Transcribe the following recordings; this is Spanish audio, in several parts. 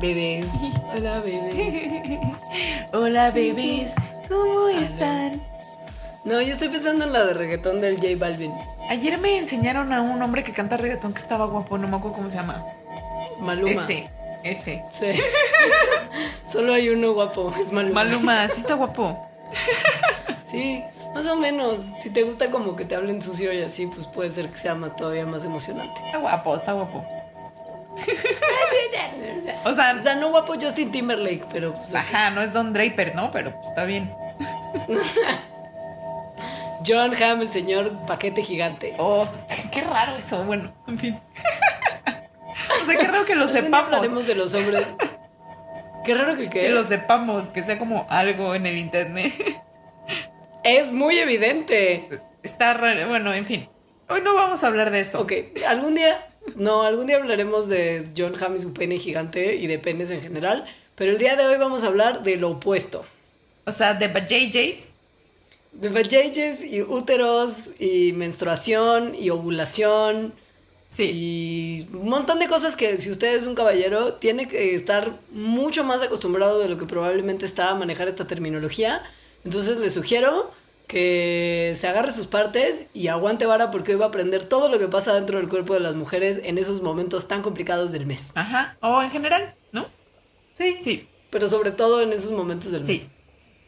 Bebé. Hola, bebé. Hola, bebés, ¿cómo están? No, yo estoy pensando en la de reggaetón del J Balvin. Ayer me enseñaron a un hombre que canta reggaetón que estaba guapo, no me acuerdo cómo se llama. Maluma. Ese, ese. Sí. Solo hay uno guapo, es Maluma. Maluma, sí está guapo. Sí, más o menos. Si te gusta como que te hablen sucio y así, pues puede ser que sea más, todavía más emocionante. Está guapo, está guapo. O sea, O sea, no guapo Justin Timberlake, pero pues, ajá, no es Don Draper, ¿no? Pero pues, está bien. John Hamm, el señor paquete gigante. Oh, qué raro eso, bueno, en fin. O sea, qué raro que lo sepamos. hablaremos de los hombres. Qué raro que qué. Que lo sepamos, que sea como algo en el internet. Es muy evidente. Está raro, bueno, en fin. Hoy no vamos a hablar de eso. Ok, algún día, no, algún día hablaremos de John Hamm y su pene gigante y de penes en general, pero el día de hoy vamos a hablar de lo opuesto. O sea, de JJ's. De vajages y úteros y menstruación y ovulación Sí. y un montón de cosas que si usted es un caballero tiene que estar mucho más acostumbrado de lo que probablemente está a manejar esta terminología. Entonces le sugiero que se agarre sus partes y aguante vara porque hoy va a aprender todo lo que pasa dentro del cuerpo de las mujeres en esos momentos tan complicados del mes. Ajá. O en general, ¿no? Sí. Sí. Pero sobre todo en esos momentos del mes. Sí.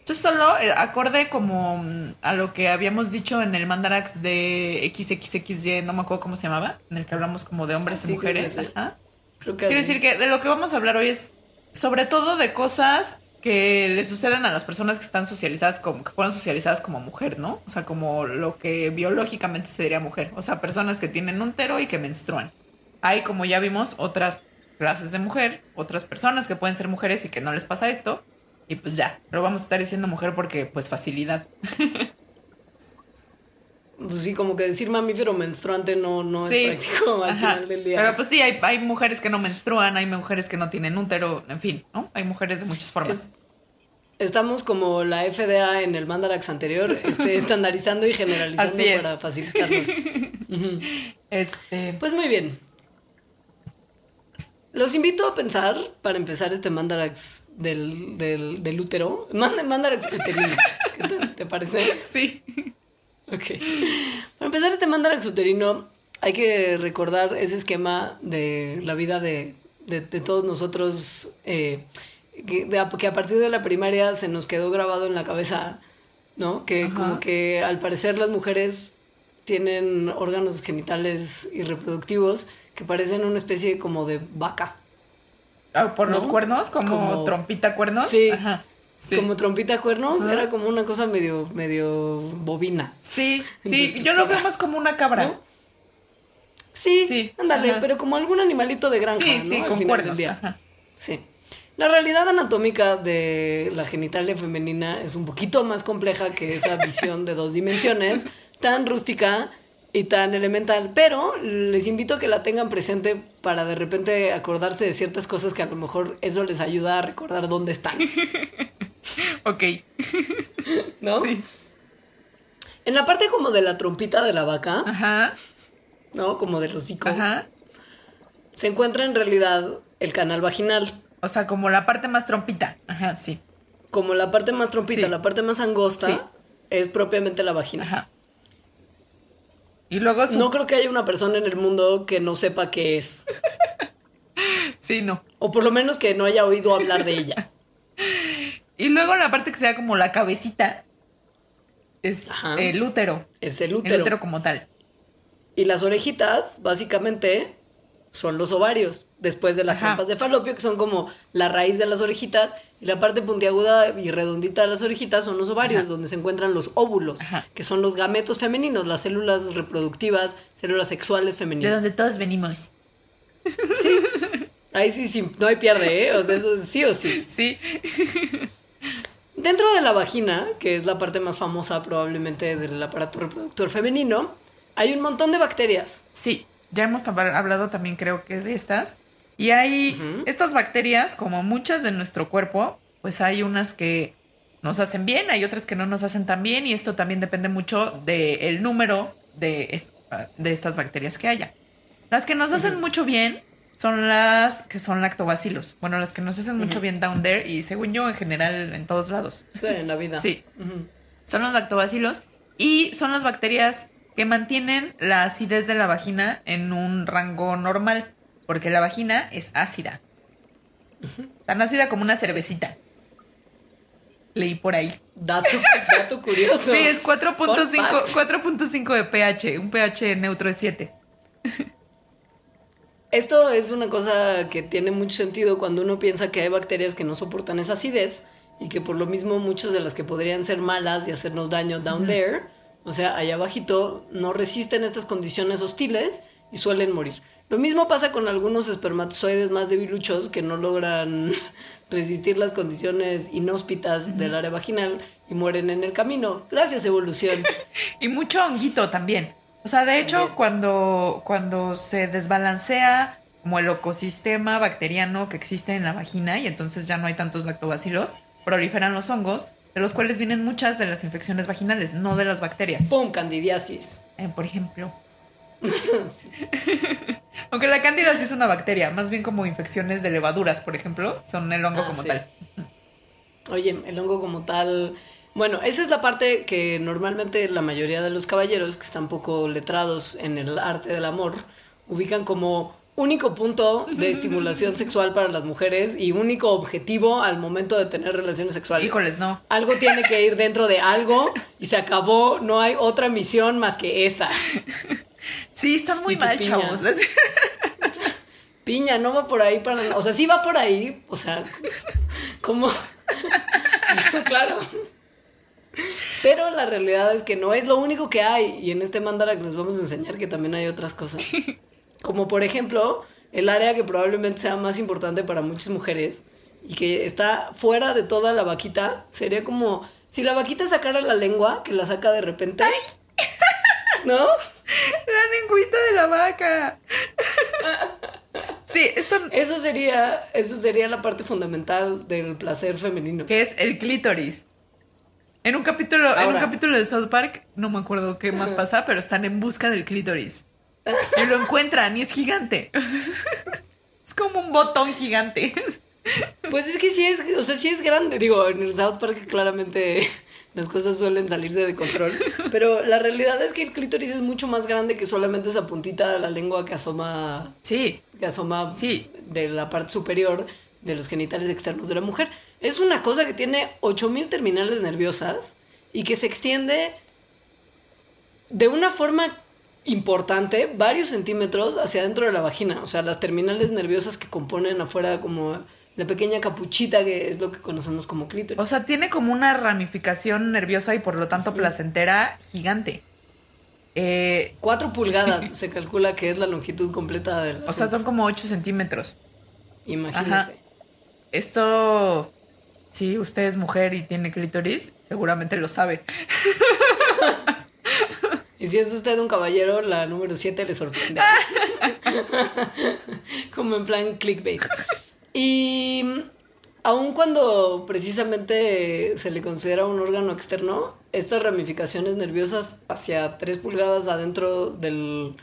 Yo solo eh, acorde como mm, a lo que habíamos dicho en el Mandarax de XXXY, no me acuerdo cómo se llamaba, en el que hablamos como de hombres Ah, y mujeres. creo que. Ajá. Creo que Quiere así. decir que de lo que vamos a hablar hoy es sobre todo de cosas que le suceden a las personas que están socializadas como que fueron socializadas como mujer, ¿no? O sea, como lo que biológicamente se diría mujer. O sea, personas que tienen útero y que menstruan. Hay, como ya vimos, otras clases de mujer, otras personas que pueden ser mujeres y que no les pasa esto. Y pues ya, pero vamos a estar diciendo mujer porque pues facilidad. Pues sí, como que decir mamífero menstruante no, no Sí. es práctico al Ajá. final del día. Pero pues sí, hay, hay mujeres que no menstruan, hay mujeres que no tienen útero, en fin, ¿no? Hay mujeres de muchas formas. Es- Estamos como la FDA en el Mandarax anterior, este, estandarizando y generalizando es. para facilitarnos. Este, Pues muy bien. Los invito a pensar, para empezar este Mandarax del, del, del útero, Mand- Mandarax uterino. ¿Qué tal? ¿Te parece? sí. Ok. Para empezar este Mandarax uterino, hay que recordar ese esquema de la vida de, de- de todos nosotros, eh, que, de a- que a partir de la primaria se nos quedó grabado en la cabeza, ¿no? Que Ajá. como que al parecer las mujeres tienen órganos genitales y reproductivos que parecen una especie como de vaca, Ah, Por los ¿No? cuernos, como, Como- trompita cuernos. Sí. Ajá. Sí. como trompita cuernos, era como una cosa medio, medio bobina. sí, sí, yo lo veo más como una cabra. ¿No? Sí, Sí, ándale, ajá. pero como algún animalito de granja, Sí, ¿no? sí, Al con final del día. ajá. Sí. La realidad anatómica de la genitalia femenina es un poquito más compleja que esa visión de dos dimensiones, tan rústica y tan elemental, pero les invito a que la tengan presente para de repente acordarse de ciertas cosas que a lo mejor eso les ayuda a recordar dónde están, Ok. ¿no? Sí. En la parte como de la trompita de la vaca, Ajá. ¿no? Como del hocico, Ajá. se encuentra en realidad el canal vaginal. O sea, como la parte más trompita. Ajá, sí. como la parte más trompita, Sí. la parte más angosta, Sí. es propiamente la vagina. Ajá. Y luego su... No creo que haya una persona en el mundo que no sepa qué es. Sí, no. O por lo menos que no haya oído hablar de ella. Y luego la parte que sea como la cabecita es Ajá. el útero. Es el El útero. útero como tal. Y las orejitas, básicamente, son los ovarios, después de las Ajá. trompas de falopio, que son como la raíz de las orejitas, y la parte puntiaguda y redondita de las orejitas son los ovarios, Ajá. donde se encuentran los óvulos, Ajá. que son los gametos femeninos, las células reproductivas, células sexuales De femeninas. donde todos venimos. Sí. Ahí sí, sí, no hay pierde, ¿eh? O sea, eso es sí o sí. Sí. Dentro de la vagina, que es la parte más famosa probablemente del aparato reproductor femenino, hay un montón de bacterias. Sí, ya hemos hablado también creo que de estas. Y hay estas bacterias, como muchas de nuestro cuerpo, pues hay unas que nos hacen bien, hay otras que no nos hacen tan bien y esto también depende mucho del número de, est- de estas bacterias que haya. Las que nos hacen mucho bien son las que son lactobacilos. Bueno, las que nos hacen mucho bien down there y según yo en general en todos lados. Sí, en la vida. Sí. Son los lactobacilos y son las bacterias que mantienen la acidez de la vagina en un rango normal, porque la vagina es ácida. Tan ácida como una cervecita. Leí por ahí. Dato, dato curioso. Sí, es Fun 4.5 fact. 4.5 de pH, un pH neutro es 7. Esto es una cosa que tiene mucho sentido cuando uno piensa que hay bacterias que no soportan esa acidez y que por lo mismo muchas de las que podrían ser malas y hacernos daño down there, o sea, allá abajito, no resisten estas condiciones hostiles y suelen morir. Lo mismo pasa con algunos espermatozoides más debiluchos que no logran resistir las condiciones inhóspitas del área vaginal y mueren en el camino. Gracias, evolución. Y mucho honguito también. O sea, de hecho, También. cuando, cuando se desbalancea como el ecosistema bacteriano que existe en la vagina y entonces ya no hay tantos lactobacilos, proliferan los hongos, de los cuales vienen muchas de las infecciones vaginales, no de las bacterias. ¡Pum! Candidiasis. Eh, por ejemplo. Aunque la cándida sí es una bacteria, más bien como infecciones de levaduras, por ejemplo, son el hongo Ah, como sí. tal. Oye, el hongo como tal. Bueno, esa es la parte que normalmente la mayoría de los caballeros que están poco letrados en el arte del amor ubican como único punto de estimulación sexual para las mujeres y único objetivo al momento de tener relaciones sexuales. Híjoles, no. Algo tiene que ir dentro de algo y se acabó, no hay otra misión más que esa. Sí, están muy tu mal, piña. chavos. Piña, no va por ahí para... O sea, sí va por ahí, o sea, como... claro. Pero la realidad es que no es lo único que hay. Y en este mandala les vamos a enseñar que también hay otras cosas. Como por ejemplo, el área que probablemente sea más importante para muchas mujeres y que está fuera de toda la vaquita, sería como si la vaquita sacara la lengua, que la saca de repente. ¿No? La lengüita de la vaca. Sí, esto Eso sería, eso sería la parte fundamental del placer femenino. que es el clítoris. En un capítulo, en un capítulo de South Park, no me acuerdo qué más pasa, pero están en busca del clítoris. Y lo encuentran y es gigante. Es como un botón gigante. Pues es que sí es, o sea, sí es grande. Digo, en el South Park claramente las cosas suelen salirse de control. Pero la realidad es que el clítoris es mucho más grande que solamente esa puntita de la lengua que asoma, Sí, que asoma Sí. de la parte superior de los genitales externos de la mujer. Es una cosa que tiene 8000 terminales nerviosas y que se extiende de una forma importante, varios centímetros hacia adentro de la vagina. O sea, las terminales nerviosas que componen afuera como la pequeña capuchita que es lo que conocemos como clítoris. o sea, tiene como una ramificación nerviosa y por lo tanto placentera gigante. Eh, Cuatro pulgadas se calcula que es la longitud completa del o sea, son como 8 centímetros. Imagínense. Esto, si usted es mujer y tiene clítoris, seguramente lo sabe. Y si es usted un caballero, la número 7 le sorprende. Como en plan clickbait. Y aun cuando precisamente se le considera un órgano externo, estas ramificaciones nerviosas hacia 3 pulgadas adentro del,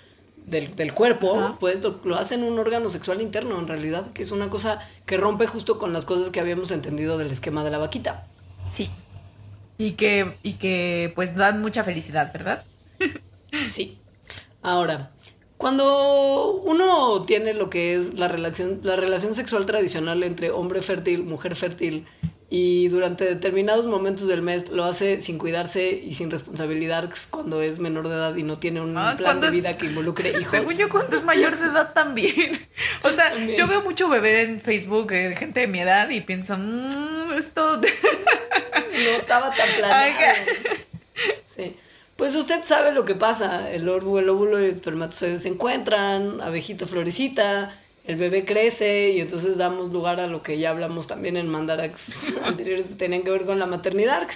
del, del cuerpo, Ajá. pues lo, lo hacen un órgano sexual interno en realidad, que es una cosa que rompe justo con las cosas que habíamos entendido del esquema de la vaquita. Sí. Y que, y que pues dan mucha felicidad, ¿verdad? Sí. Ahora, cuando uno tiene lo que es la relación, la relación sexual tradicional entre hombre fértil, mujer fértil y durante determinados momentos del mes lo hace sin cuidarse y sin responsabilidad cuando es menor de edad y no tiene un Ah, plan ¿cuándo de es- vida que involucre hijos. Según yo, cuando es mayor de edad también. O sea, También. yo veo mucho bebé en Facebook, eh, gente de mi edad, y pienso, mmm, esto. No estaba tan planeado. Sí. Pues usted sabe lo que pasa. El óvulo, el óvulo y el espermatozoide se encuentran, abejita florecita, el bebé crece y entonces damos lugar a lo que ya hablamos también en Mandarax anteriores que tenían que ver con la maternidad.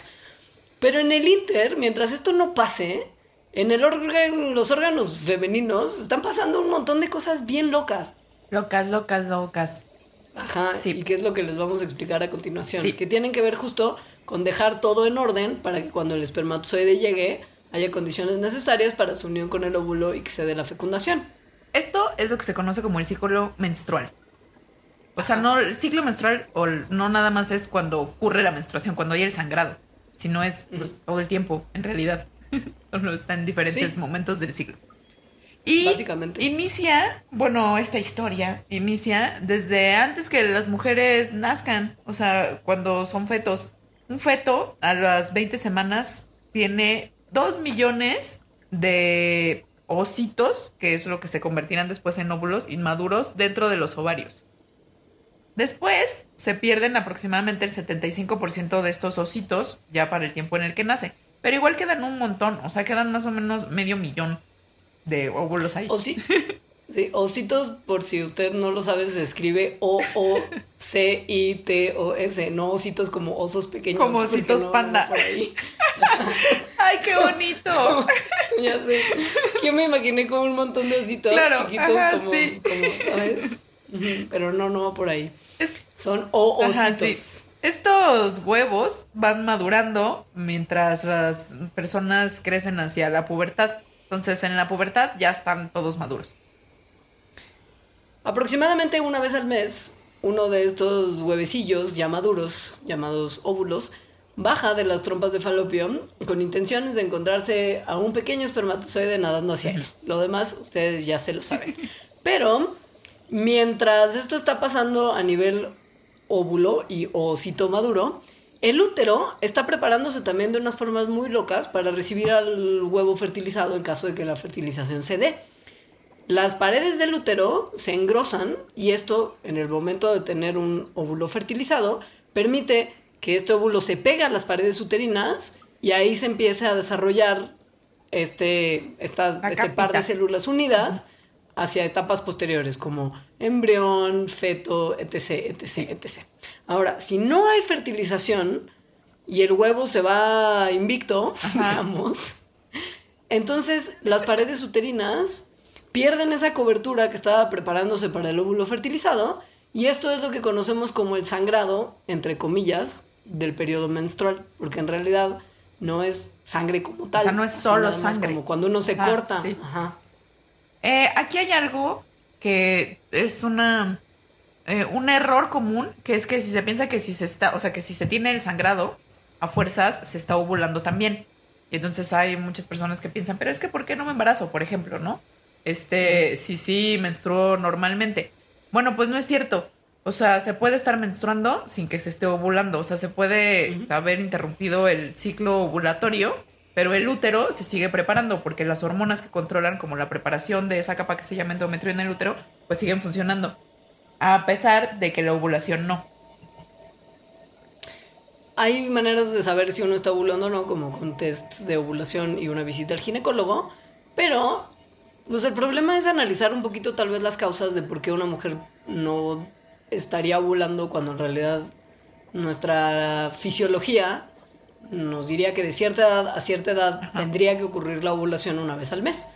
Pero en el Inter, mientras esto no pase, en el órgano, los órganos femeninos están pasando un montón de cosas bien locas. Locas, locas, locas. Ajá, Sí. y qué es lo que les vamos a explicar a continuación. Sí. Que tienen que ver justo con dejar todo en orden para que cuando el espermatozoide llegue haya condiciones necesarias para su unión con el óvulo y que se dé la fecundación. Esto es lo que se conoce como el ciclo menstrual. O sea, no el ciclo menstrual o no nada más es cuando ocurre la menstruación, cuando hay el sangrado, sino es pues, todo el tiempo, en realidad. Solo está en diferentes Sí. momentos del ciclo. Y Básicamente. inicia, bueno, esta historia inicia desde antes que las mujeres nazcan, o sea, cuando son fetos. Un feto a las 20 semanas tiene 2 millones de ositos, que es lo que se convertirán después en óvulos inmaduros dentro de los ovarios. Después se pierden aproximadamente el 75% de estos ositos ya para el tiempo en el que nace. Pero igual quedan un montón, o sea, quedan más o menos medio millón de óvulos ahí. O sí. Sí, ositos, por si usted no lo sabe, se escribe O-O-C-I-T-O-S, no ositos como osos pequeños. Como ositos no, panda. no por ahí. ¡Ay, qué bonito! ya sé. Yo me imaginé como un montón de ositos Claro, chiquitos, ajá, como, sí. como, ¿sabes? Ujú, Pero no, no va por ahí. Es- Son o Ajá, ositos. sí. Estos huevos van madurando mientras las personas crecen hacia la pubertad. Entonces, en la pubertad ya están todos maduros. Aproximadamente una vez al mes, uno de estos huevecillos ya maduros, llamados óvulos, baja de las trompas de falopio con intenciones de encontrarse a un pequeño espermatozoide nadando hacia él. Lo demás ustedes ya se lo saben. Pero mientras esto está pasando a nivel óvulo y osito maduro, el útero está preparándose también de unas formas muy locas para recibir al huevo fertilizado en caso de que la fertilización se dé. Las paredes del útero se engrosan y esto, en el momento de tener un óvulo fertilizado, permite que este óvulo se pegue a las paredes uterinas y ahí se empiece a desarrollar este, esta- este par de células unidas hacia etapas posteriores como embrión, feto, etc, etc, etc. Ahora, si no hay fertilización y el huevo se va invicto, digamos, entonces las paredes uterinas pierden esa cobertura que estaba preparándose para el óvulo fertilizado y esto es lo que conocemos como el sangrado, entre comillas, del periodo menstrual, porque en realidad no es sangre como tal. sea, no es solo sangre. Como cuando uno se Ajá, corta. sí. Ajá. Eh, aquí hay algo que es una eh, un error común, que es que si se piensa que si se está, o sea, que si se tiene el sangrado a fuerzas se está ovulando también. Y entonces hay muchas personas que piensan, pero es que ¿por qué no me embarazo? Por ejemplo, ¿no? Este, si sí menstruo normalmente. Bueno, pues no es cierto. O sea, se puede estar menstruando sin que se esté ovulando. O sea, se puede haber interrumpido el ciclo ovulatorio, pero el útero se sigue preparando porque las hormonas que controlan como la preparación de esa capa que se llama endometrio en el útero, pues siguen funcionando. A pesar de que la ovulación no. Hay maneras de saber si uno está ovulando o no, como con tests de ovulación y una visita al ginecólogo, pero pues el problema es analizar un poquito tal vez las causas de por qué una mujer no estaría ovulando cuando en realidad nuestra fisiología nos diría que de cierta edad a cierta edad tendría que ocurrir la ovulación una vez al mes.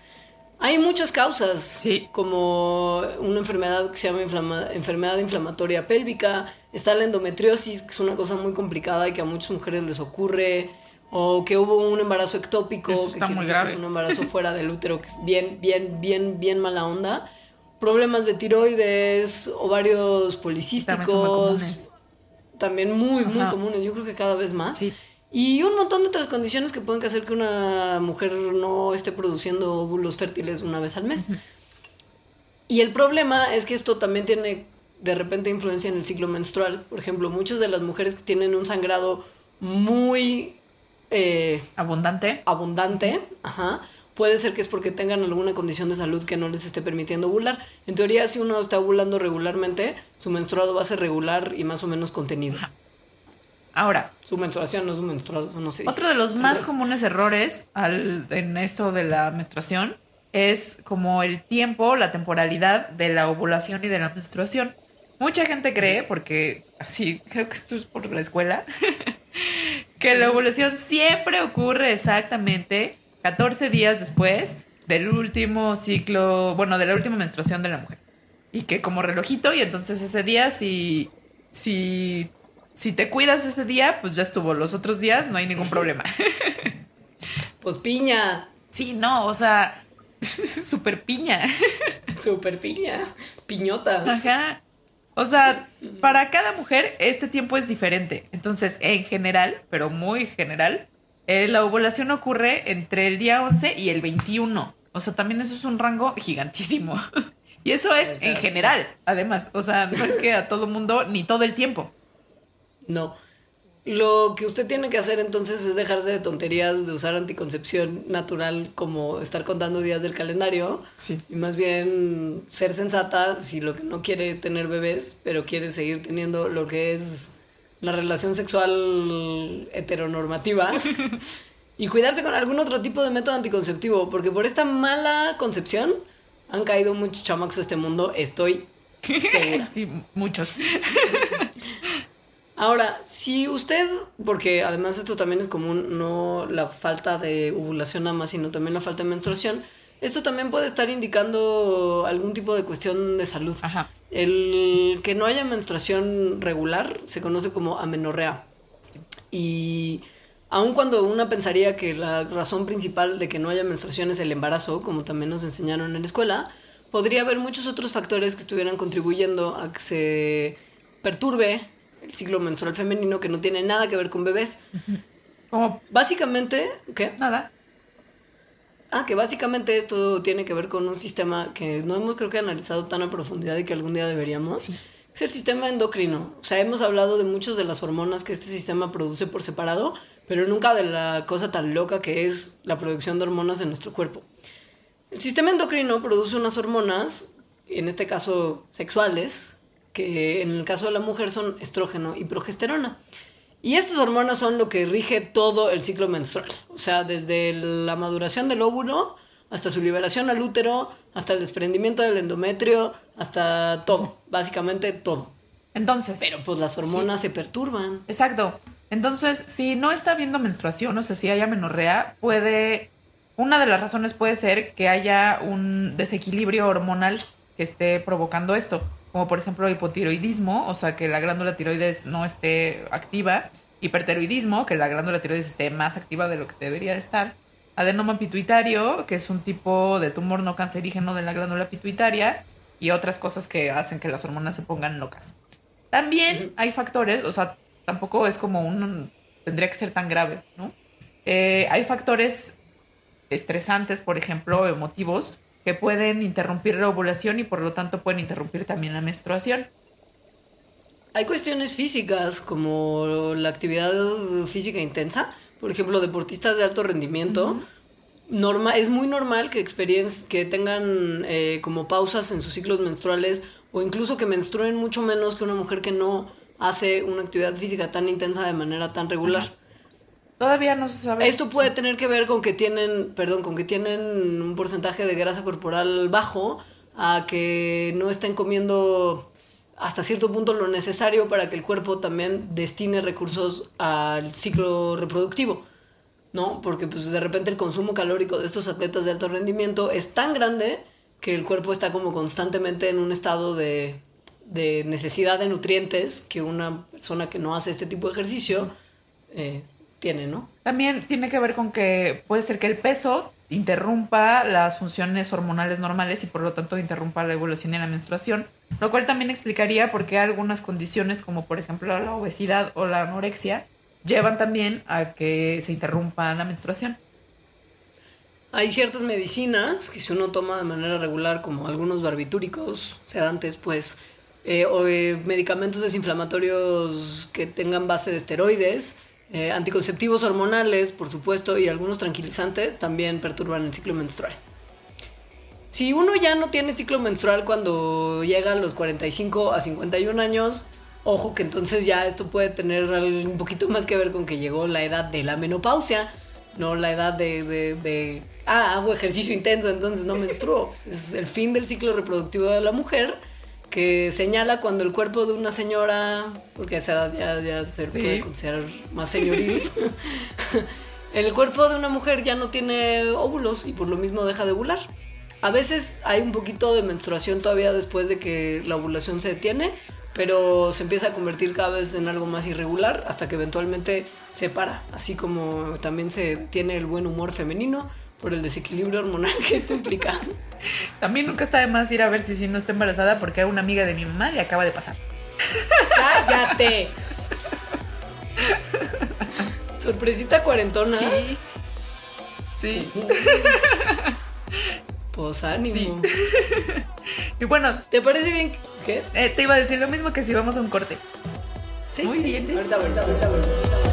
Hay muchas causas, Sí. como una enfermedad que se llama inflama- enfermedad inflamatoria pélvica, está la endometriosis, que es una cosa muy complicada y que a muchas mujeres les ocurre, o que hubo un embarazo ectópico, Eso que está quiere muy que grave. es un embarazo fuera del útero, que es bien, bien, bien, bien mala onda. Problemas de tiroides, ovarios También son muy policísticos, comunes. también muy, muy comunes, yo creo que cada vez más. Sí. Y un montón de otras condiciones que pueden hacer que una mujer no esté produciendo óvulos fértiles una vez al mes. Y el problema es que esto también tiene de repente influencian el ciclo menstrual. Por ejemplo, muchas de las mujeres que tienen un sangrado muy eh, Abundante. abundante, ajá, puede ser que es porque tengan alguna condición de salud que no les esté permitiendo ovular. En teoría, si uno está ovulando regularmente, su menstruado va a ser regular y más o menos contenido. Ajá. Ahora, Su menstruación no es un menstruado, no se dice. Otro de los más comunes errores al- en esto de la menstruación es como el tiempo, la temporalidad de la ovulación y de la menstruación. Mucha gente cree, porque así creo que esto es por la escuela, que la ovulación siempre ocurre exactamente 14 días después del último ciclo, bueno, de la última menstruación de la mujer. Y que como relojito, y entonces ese día si, si, si te cuidas ese día, pues ya estuvo. Los otros días no hay ningún problema. Pues piña, Sí, no, o sea, super piña. super piña, piñota. Ajá. O sea, para cada mujer este tiempo es diferente. Entonces, en general, pero muy general, eh, la ovulación ocurre entre el día 11 y el 21. O sea, también eso es un rango gigantísimo. Y eso es O sea, en general, además. O sea, no es que a todo mundo ni todo el tiempo. No. Lo que usted tiene que hacer entonces es dejarse de tonterías de usar anticoncepción natural como estar contando días del calendario. Sí. Y más bien ser sensata si lo que no quiere tener bebés, pero quiere seguir teniendo lo que es la relación sexual heteronormativa. y cuidarse con algún otro tipo de método anticonceptivo, porque por esta mala concepción han caído muchos chamacos a este mundo, estoy segura. Sí, muchos. Ahora, si usted, porque además esto también es común, no la falta de ovulación nada más, sino también la falta de menstruación, esto también puede estar indicando algún tipo de cuestión de salud. Ajá. El que no haya menstruación regular se conoce como amenorrea. Sí. Y aun cuando una pensaría que la razón principal de que no haya menstruación es el embarazo, como también nos enseñaron en la escuela, podría haber muchos otros factores que estuvieran contribuyendo a que se perturbe el ciclo menstrual femenino que no tiene nada que ver con bebés. Como Básicamente, ¿qué? nada. Ah, que básicamente esto tiene que ver con un sistema que no hemos creo que analizado tan a profundidad y que algún día deberíamos. Sí. Es el sistema endocrino. O sea, hemos hablado de muchas de las hormonas que este sistema produce por separado, pero nunca de la cosa tan loca que es la producción de hormonas en nuestro cuerpo. El sistema endocrino produce unas hormonas, en este caso sexuales, que en el caso de la mujer son estrógeno y progesterona. Y estas hormonas son lo que rige todo el ciclo menstrual. O sea, desde la maduración del óvulo hasta su liberación al útero, hasta el desprendimiento del endometrio, hasta todo. Básicamente todo. Entonces. Pero pues las hormonas se perturban. Exacto. Entonces, si no está habiendo menstruación, o sea, si hay amenorrea, puede. Una de las razones puede ser que haya un desequilibrio hormonal que esté provocando esto. Como por ejemplo hipotiroidismo, o sea, que la glándula tiroides no esté activa. Hipertiroidismo, que la glándula tiroides esté más activa de lo que debería de estar. Adenoma pituitario, que es un tipo de tumor no cancerígeno de la glándula pituitaria. Y otras cosas que hacen que las hormonas se pongan locas. También hay factores, o sea, tampoco es como un... tendría que ser tan grave, ¿no? Eh, hay factores estresantes, por ejemplo, emotivos, que pueden interrumpir la ovulación y por lo tanto pueden interrumpir también la menstruación. Hay cuestiones físicas como la actividad física intensa, por ejemplo, deportistas de alto rendimiento. Es muy normal que que tengan eh, como pausas en sus ciclos menstruales o incluso que menstruen mucho menos que una mujer que no hace una actividad física tan intensa de manera tan regular. Todavía no se sabe. Esto puede tener que ver con que tienen, perdón, con que tienen un porcentaje de grasa corporal bajo, a que no estén comiendo hasta cierto punto lo necesario para que el cuerpo también destine recursos al ciclo reproductivo. ¿No? Porque pues de repente el consumo calórico de estos atletas de alto rendimiento es tan grande que el cuerpo está como constantemente en un estado de, de necesidad de nutrientes que una persona que no hace este tipo de ejercicio eh, tiene, ¿no? También tiene que ver con que puede ser que el peso interrumpa las funciones hormonales normales y por lo tanto interrumpa la evolución y la menstruación, lo cual también explicaría por qué algunas condiciones como por ejemplo la obesidad o la anorexia llevan también a que se interrumpa la menstruación. Hay ciertas medicinas que si uno toma de manera regular, como algunos barbitúricos, sedantes, pues eh, o eh, medicamentos desinflamatorios que tengan base de esteroides, eh, anticonceptivos hormonales, por supuesto, y algunos tranquilizantes también perturban el ciclo menstrual. Si uno ya no tiene ciclo menstrual cuando llega a los 45 a 51 años, ojo que entonces ya esto puede tener un poquito más que ver con que llegó la edad de la menopausia, no la edad de, de, de ah, hago ejercicio intenso, entonces no menstruo. Es el fin del ciclo reproductivo de la mujer que señala cuando el cuerpo de una señora, porque a esa ya, ya se puede considerar más señoril, el cuerpo de una mujer ya no tiene óvulos y por lo mismo deja de ovular. A veces hay un poquito de menstruación todavía después de que la ovulación se detiene, pero se empieza a convertir cada vez en algo más irregular hasta que eventualmente se para, así como también se tiene el buen humor femenino por el desequilibrio hormonal que esto implica. También nunca está de más ir a ver si, si no está embarazada porque a una amiga de mi mamá le acaba de pasar. ¡Cállate! Sorpresita cuarentona. Sí. Sí. Pues ánimo. Sí. y bueno, ¿te parece bien? ¿Qué? Eh, te iba a decir lo mismo que si vamos a un corte. Sí. Muy bien. Ahorita, ahorita, ahorita, ahorita.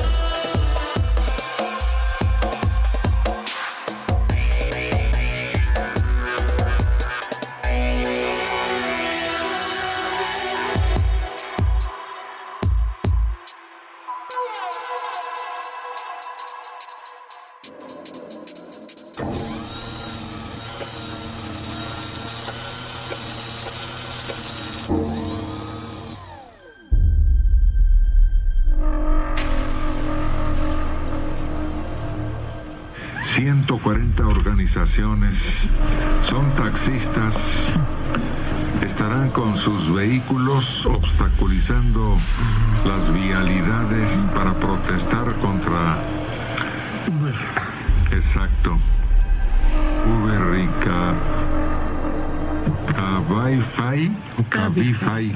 Organizaciones son taxistas. Estarán con sus vehículos obstaculizando las vialidades para protestar contra Uber. Exacto. Uber y Cabify. Cabify.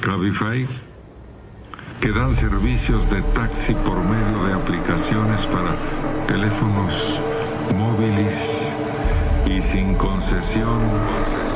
Cabify que dan servicios de taxi por medio de aplicaciones para teléfonos móviles y sin concesión.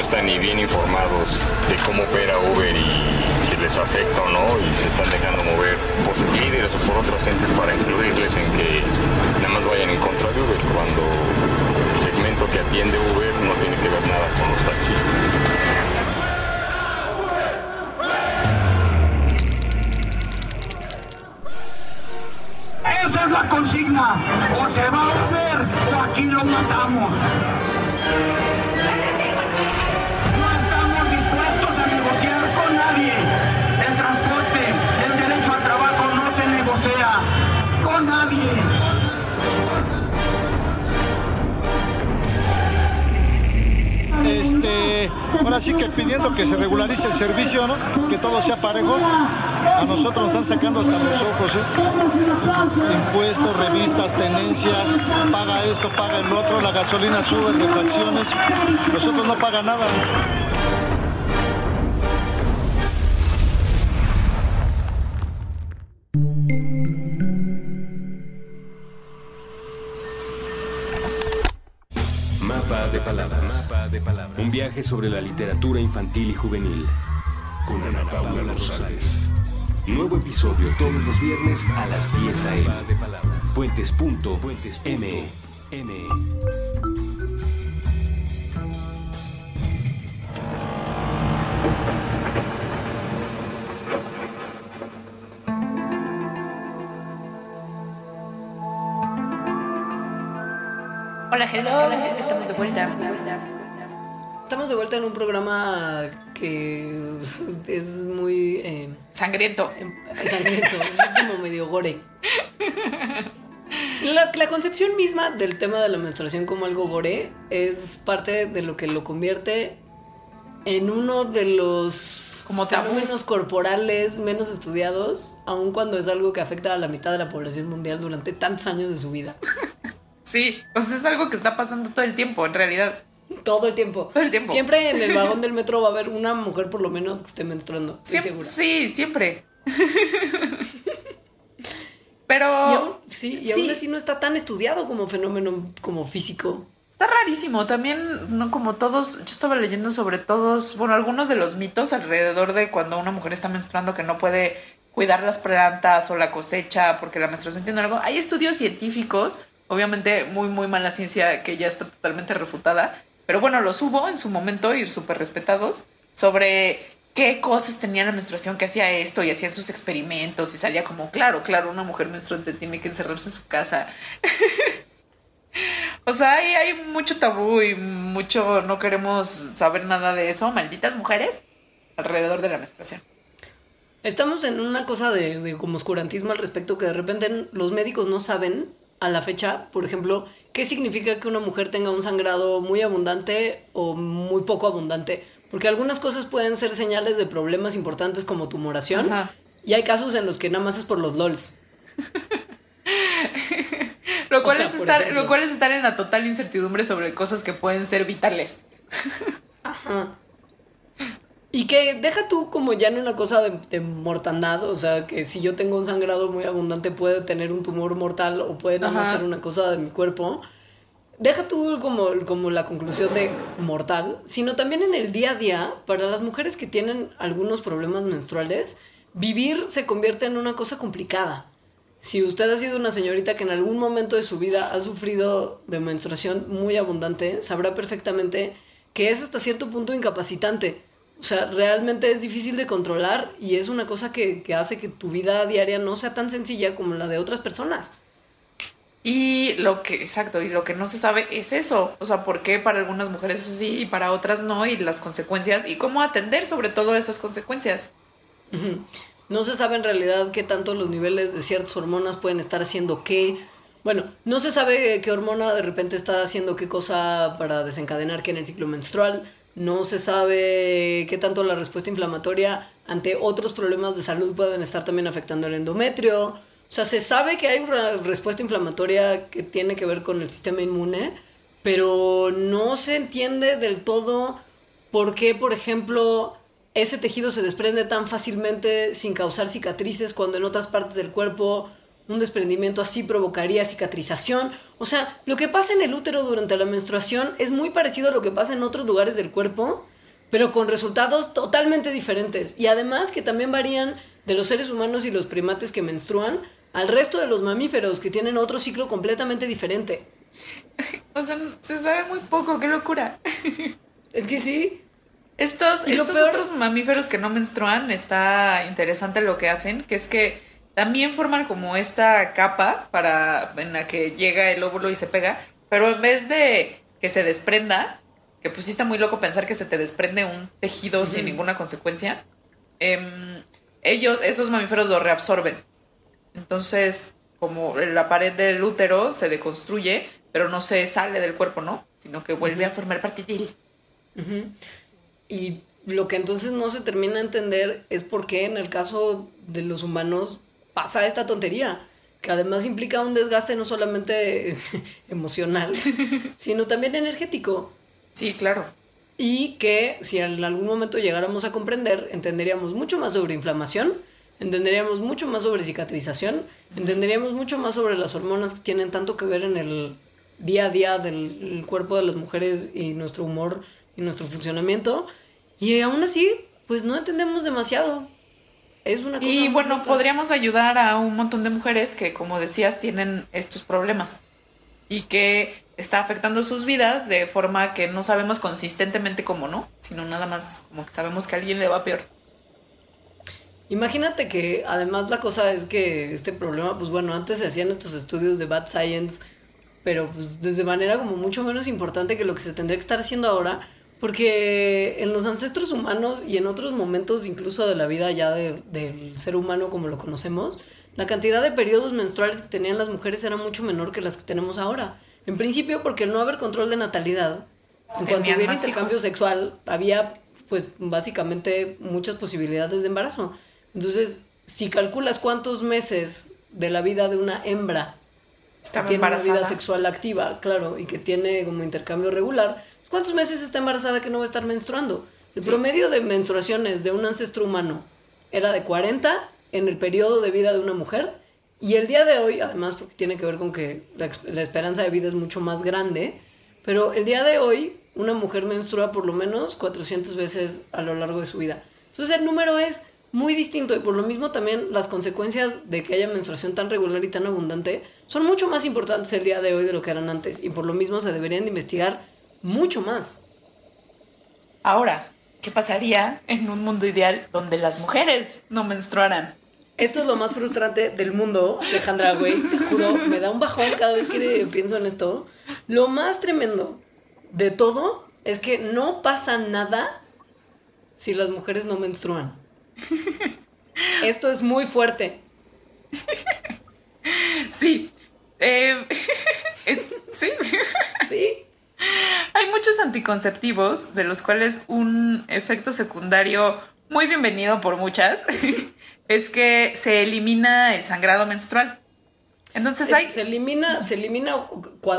Están ni bien informados de cómo opera Uber y si les afecta o no y se están dejando mover por sus líderes o por otras gentes para incluirles en que nada más vayan en contra de Uber cuando el segmento que atiende Uber no tiene que ver nada con los taxistas. Esa es la consigna. O se va a Uber o aquí lo matamos. Ahora sí que pidiendo que se regularice el servicio, ¿no? Que todo sea parejo. A nosotros nos están sacando hasta los ojos, ¿eh? Impuestos, revistas, tenencias, paga esto, paga el otro, la gasolina sube, refacciones. Nosotros no paga nada. Un sobre la literatura infantil y juvenil. Con Ana Paula Rosales. Nuevo episodio todos los viernes a las 10 a.m. Puentes.me. Hola, hello. Estamos de vuelta. De vuelta en un programa que es muy... Eh, sangriento. Em, sangriento, como medio gore. La, la, concepción misma del tema de la menstruación como algo gore es parte de lo que lo convierte en uno de los como fenómenos corporales menos estudiados, aun cuando es algo que afecta a la mitad de la población mundial durante tantos años de su vida. Sí, o sea, es algo que está pasando todo el tiempo, en realidad. Todo el tiempo. Todo el tiempo. Siempre en el vagón del metro va a haber una mujer por lo menos que esté menstruando. Estoy Siempre, segura. sí, siempre. Y Pero aún, sí, y aún Sí. así no está tan estudiado como fenómeno como físico. está rarísimo. También, no como todos, yo estaba leyendo sobre todos, bueno, algunos de los mitos alrededor de cuando una mujer está menstruando que no puede cuidar las plantas o la cosecha porque la menstruación tiene algo. Hay estudios científicos, obviamente muy, muy mala ciencia que ya está totalmente refutada, pero bueno, los hubo en su momento y súper respetados sobre qué cosas tenía la menstruación que hacía esto y hacían sus experimentos y salía como, claro, claro, una mujer menstruante tiene que encerrarse en su casa. O sea, hay, mucho tabú y mucho no queremos saber nada de eso, malditas mujeres, alrededor de la menstruación. Estamos en una cosa de, de como oscurantismo al respecto que de repente los médicos no saben a la fecha, por ejemplo, qué significa que una mujer tenga un sangrado muy abundante o muy poco abundante. Porque algunas cosas pueden ser señales de problemas importantes como tumoración. Ajá. Y hay casos en los que nada más es por los LOLs. Lo cual, sea, es estar, ejemplo. lo cual es estar en la total incertidumbre sobre cosas que pueden ser vitales. Ajá. Y que deja tú como ya en una cosa de, de mortandad, o sea, que si yo tengo un sangrado muy abundante puede tener un tumor mortal o puede nada más ser una cosa de mi cuerpo. Deja tú como, como la conclusión de mortal, sino también en el día a día, para las mujeres que tienen algunos problemas menstruales, vivir se convierte en una cosa complicada. Si usted ha sido una señorita que en algún momento de su vida ha sufrido de menstruación muy abundante, sabrá perfectamente que es hasta cierto punto incapacitante. O sea, realmente es difícil de controlar y es una cosa que, que hace que tu vida diaria no sea tan sencilla como la de otras personas. Y lo que, exacto, y lo que no se sabe es eso. O sea, por qué para algunas mujeres es así y para otras no, y las consecuencias, y cómo atender sobre todo esas consecuencias. No se sabe en realidad qué tanto los niveles de ciertas hormonas pueden estar haciendo qué. Bueno, no se sabe qué hormona de repente está haciendo qué cosa para desencadenar qué en el ciclo menstrual. No se sabe qué tanto la respuesta inflamatoria ante otros problemas de salud pueden estar también afectando el endometrio. O sea, se sabe que hay una respuesta inflamatoria que tiene que ver con el sistema inmune, pero no se entiende del todo por qué, por ejemplo, ese tejido se desprende tan fácilmente sin causar cicatrices cuando en otras partes del cuerpo un desprendimiento así provocaría cicatrización. O sea, lo que pasa en el útero durante la menstruación es muy parecido a lo que pasa en otros lugares del cuerpo, pero con resultados totalmente diferentes. Y además que también varían de los seres humanos y los primates que menstruan al resto de los mamíferos que tienen otro ciclo completamente diferente. O sea, se sabe muy poco, qué locura. Es que sí, Estos, peor- otros mamíferos que no menstruan, está interesante lo que hacen, que es que también forman como esta capa para en la que llega el óvulo y se pega, pero en vez de que se desprenda, que pues sí está muy loco pensar que se te desprende un tejido sin ninguna consecuencia, em, ellos, esos mamíferos lo reabsorben. Entonces, como la pared del útero se deconstruye, pero no se sale del cuerpo, ¿no? Sino que vuelve a formar parte de él. Y lo que entonces no se termina de entender es por qué en el caso de los humanos pasa esta tontería, que además implica un desgaste no solamente emocional, sino también energético. Sí, claro. Y que si en algún momento llegáramos a comprender, entenderíamos mucho más sobre inflamación, entenderíamos mucho más sobre cicatrización, entenderíamos mucho más sobre las hormonas que tienen tanto que ver en el día a día del cuerpo de las mujeres y nuestro humor y nuestro funcionamiento. Y aún así, pues no entendemos demasiado. Es una cosa Y bueno, podríamos ayudar a un montón de mujeres que, como decías, tienen estos problemas y que está afectando sus vidas de forma que no sabemos consistentemente cómo, ¿no? Sino nada más como que sabemos que a alguien le va peor. Imagínate que además la cosa es que este problema, pues bueno, antes se hacían estos estudios de Bad Science, pero pues desde manera como mucho menos importante que lo que se tendría que estar haciendo ahora, porque en los ancestros humanos y en otros momentos incluso de la vida ya de- del ser humano como lo conocemos, la cantidad de periodos menstruales que tenían las mujeres era mucho menor que las que tenemos ahora. En principio porque al no haber control de natalidad, en cuanto hubiera intercambio hijos. sexual, había pues básicamente muchas posibilidades de embarazo. Entonces, si calculas cuántos meses de la vida de una hembra Estaba que tiene una embarazada. vida sexual activa, claro, y que tiene como intercambio regular, ¿cuántos meses está embarazada que no va a estar menstruando? El promedio de menstruaciones de un ancestro humano era de 40 en el periodo de vida de una mujer, y el día de hoy, además porque tiene que ver con que la, la esperanza de vida es mucho más grande, pero el día de hoy una mujer menstrua por lo menos 400 veces a lo largo de su vida. Entonces el número es muy distinto y por lo mismo también las consecuencias de que haya menstruación tan regular y tan abundante son mucho más importantes el día de hoy de lo que eran antes y por lo mismo se deberían de investigar mucho más. Ahora, ¿qué pasaría en un mundo ideal donde las mujeres no menstruaran? Esto es lo más frustrante del mundo, Alejandra, güey. Te juro, me da un bajón cada vez que pienso en esto. Lo más tremendo de todo es que no pasa nada si las mujeres no menstruan. Esto es muy fuerte. Sí. Eh, es- sí. ¿Sí? Hay muchos anticonceptivos, de los cuales un efecto secundario muy bienvenido por muchas es que se elimina el sangrado menstrual. Entonces Se, hay... se elimina, se elimina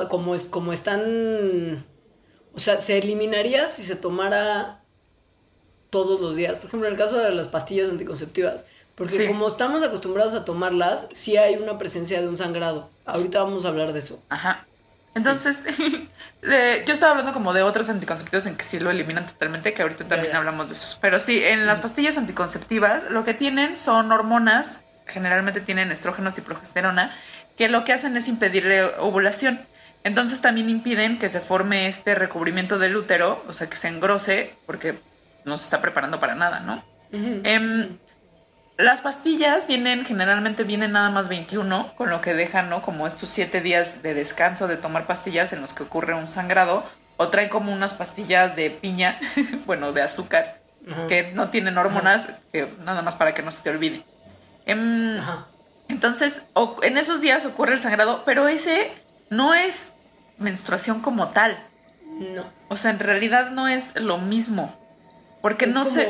como es, como están. O sea, se eliminaría si se tomara todos los días. Por ejemplo, en el caso de las pastillas anticonceptivas. Porque Sí. como estamos acostumbrados a tomarlas, sí hay una presencia de un sangrado. Ahorita vamos a hablar de eso. Ajá. Entonces, eh, yo estaba hablando como de otros anticonceptivos en que sí lo eliminan totalmente, que ahorita también hablamos de esos. Pero sí, en las pastillas anticonceptivas lo que tienen son hormonas, generalmente tienen estrógenos y progesterona, que lo que hacen es impedir la ovulación. Entonces también impiden que se forme este recubrimiento del útero, o sea, que se engrose, porque no se está preparando para nada, ¿no? Las pastillas vienen, generalmente vienen nada más 21, con lo que dejan, ¿no? Como estos 7 días de descanso de tomar pastillas en los que ocurre un sangrado. O traen como unas pastillas de piña, bueno, de azúcar, que no tienen hormonas, que nada más para que no se te olvide. Em, entonces, en esos días ocurre el sangrado, pero ese no es menstruación como tal. No. O sea, en realidad no es lo mismo. Porque Es no se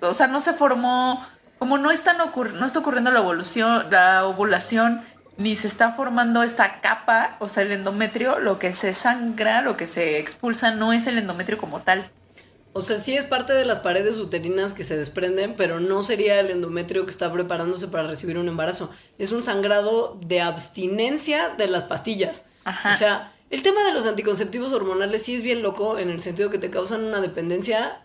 o sea, no se formó, como no están no está ocurriendo la evolución, la ovulación, ni se está formando esta capa, o sea, el endometrio, lo que se sangra, lo que se expulsa, no es el endometrio como tal. O sea, sí es parte de las paredes uterinas que se desprenden, pero no sería el endometrio que está preparándose para recibir un embarazo. Es un sangrado de abstinencia de las pastillas. Ajá. O sea, el tema de los anticonceptivos hormonales sí es bien loco en el sentido que te causan una dependencia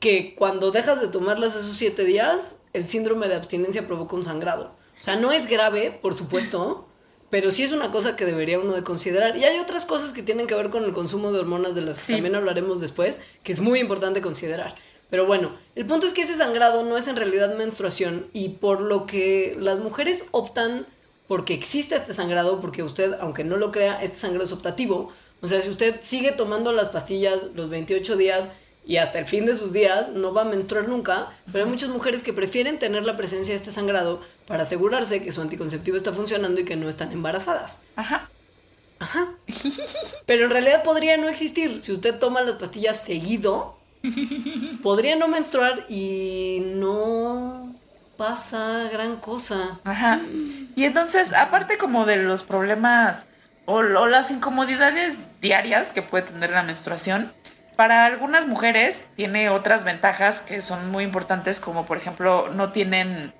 que cuando dejas de tomarlas esos siete días, el síndrome de abstinencia provoca un sangrado. O sea, no es grave, por supuesto, pero sí es una cosa que debería uno de considerar. Y hay otras cosas que tienen que ver con el consumo de hormonas de las Sí. que también hablaremos después, que es muy importante considerar. Pero bueno, el punto es que ese sangrado no es en realidad menstruación y por lo que las mujeres optan porque existe este sangrado, porque usted, aunque no lo crea, este sangrado es optativo. O sea, si usted sigue tomando las pastillas los 28 días y hasta el fin de sus días, no va a menstruar nunca, pero hay muchas mujeres que prefieren tener la presencia de este sangrado para asegurarse que su anticonceptivo está funcionando y que no están embarazadas. Ajá. Ajá. Pero en realidad podría no existir. Si usted toma las pastillas seguido, podría no menstruar y no pasa gran cosa. Ajá. Y entonces, aparte como de los problemas o, o las incomodidades diarias que puede tener la menstruación, para algunas mujeres tiene otras ventajas que son muy importantes, como por ejemplo no tienen,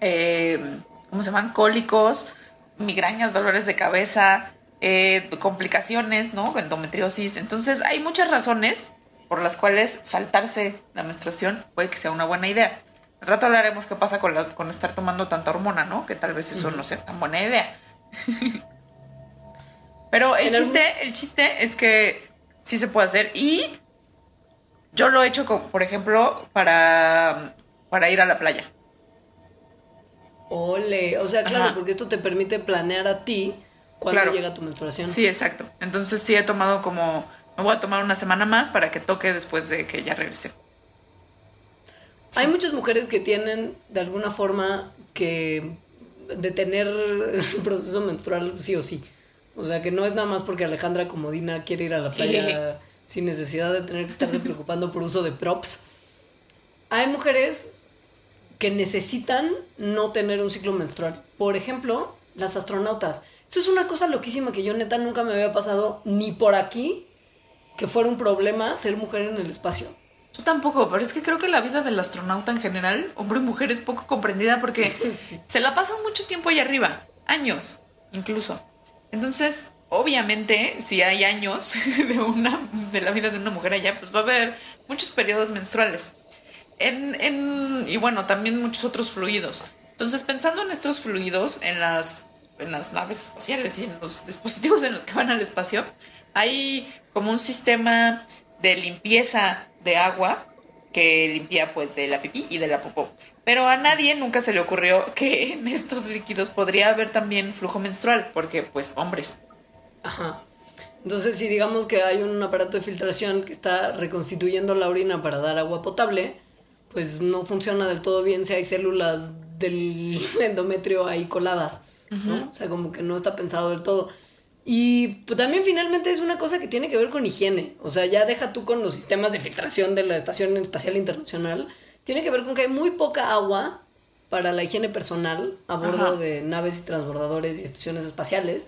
eh, ¿cómo se llaman? Cólicos, migrañas, dolores de cabeza, eh, complicaciones, ¿no? Endometriosis. Entonces hay muchas razones por las cuales saltarse la menstruación puede que sea una buena idea. Al rato hablaremos qué pasa con, las, con estar tomando tanta hormona, ¿no? Que tal vez eso no sea tan buena idea. Pero el chiste, el chiste es que sí se puede hacer. Y yo lo he hecho, con, por ejemplo, para, para ir a la playa. Ole, o sea, claro, Ajá. porque esto te permite planear a ti cuando Claro. llega tu menstruación. Sí, exacto. Entonces sí he tomado como... Me voy a tomar una semana más para que toque después de que ya regresé. Hay muchas mujeres que tienen de alguna forma que detener el proceso menstrual sí o sí. O sea, que no es nada más porque Alejandra Comodina quiere ir a la playa sin necesidad de tener que estarse preocupando por uso de props. Hay mujeres que necesitan no tener un ciclo menstrual. Por ejemplo, las astronautas. Esto es una cosa loquísima que yo neta nunca me había pasado ni por aquí que fuera un problema ser mujer en el espacio. Yo tampoco, pero es que creo que la vida del astronauta en general, hombre y mujer, es poco comprendida porque se la pasan mucho tiempo allá arriba, años incluso. Entonces, obviamente, si hay años de, una, de la vida de una mujer allá, pues va a haber muchos periodos menstruales. En, en, y bueno, también muchos otros fluidos. Entonces, pensando en estos fluidos, en las, en las naves espaciales y en los dispositivos en los que van al espacio, hay como un sistema de limpieza de agua que limpia pues de la pipí y de la popó. Pero a nadie nunca se le ocurrió que en estos líquidos podría haber también flujo menstrual, porque pues hombres. Ajá. Entonces, si digamos que hay un aparato de filtración que está reconstituyendo la orina para dar agua potable, pues no funciona del todo bien si hay células del endometrio ahí coladas, ¿no? O sea, como que no está pensado del todo. Y pues, también finalmente es una cosa que tiene que ver con higiene. O sea, ya deja tú con los sistemas de filtración de la Estación Espacial Internacional. Tiene que ver con que hay muy poca agua para la higiene personal a bordo de naves y transbordadores y estaciones espaciales.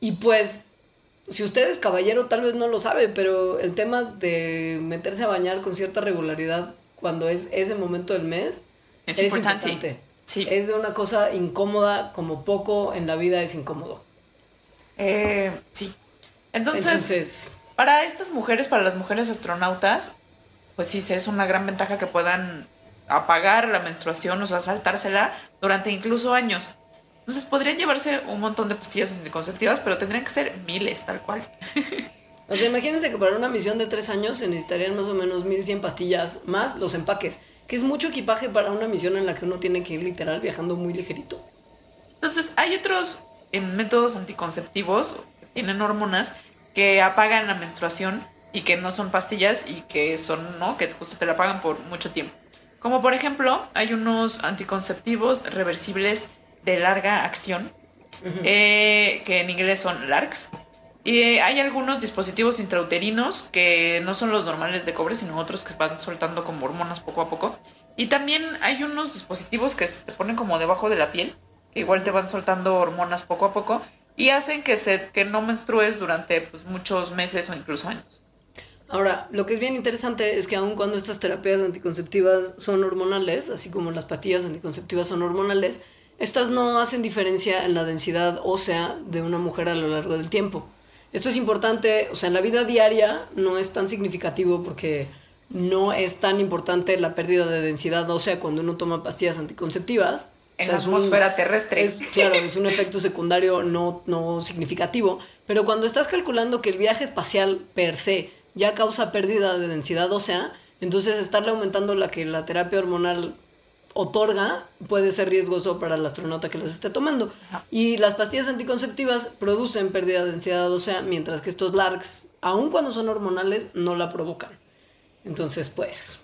Y pues, si usted es caballero, tal vez no lo sabe, pero el tema de meterse a bañar con cierta regularidad cuando es ese momento del mes Es importante. Sí. Es de una cosa incómoda, como poco en la vida es incómodo. Eh, sí. Entonces, Entonces, para estas mujeres, para las mujeres astronautas, pues sí, es una gran ventaja que puedan apagar la menstruación, o sea, saltársela durante incluso años. Entonces podrían llevarse un montón de pastillas anticonceptivas, pero tendrían que ser miles, tal cual. o sea, imagínense que para una misión de tres años se necesitarían más o menos 1100 pastillas más los empaques, que es mucho equipaje para una misión en la que uno tiene que ir literal viajando muy ligerito. Entonces, hay otros eh, métodos anticonceptivos que tienen hormonas que apagan la menstruación y que no son pastillas y que son, ¿no? Que justo te la apagan por mucho tiempo. Como por ejemplo, hay unos anticonceptivos reversibles de larga acción, eh, que en inglés son LARCs. Y eh, hay algunos dispositivos intrauterinos que no son los normales de cobre, sino otros que van soltando como hormonas poco a poco. Y también hay unos dispositivos que se ponen como debajo de la piel, igual te van soltando hormonas poco a poco y hacen que, se, que no menstrues durante pues, muchos meses o incluso años. Ahora, lo que es bien interesante es que aun cuando estas terapias anticonceptivas son hormonales, así como las pastillas anticonceptivas son hormonales, estas no hacen diferencia en la densidad ósea de una mujer a lo largo del tiempo. Esto es importante, o sea, en la vida diaria no es tan significativo porque no es tan importante la pérdida de densidad ósea cuando uno toma pastillas anticonceptivas. En O sea, la un- atmósfera terrestre. es, claro, es un efecto secundario no, no significativo, pero cuando estás calculando que el viaje espacial per se ya causa pérdida de densidad ósea, entonces estarle aumentando la que la terapia hormonal otorga puede ser riesgoso para el astronauta que las esté tomando. Y las pastillas anticonceptivas producen pérdida de densidad ósea, mientras que estos LARCs, aun cuando son hormonales, no la provocan. Entonces, pues,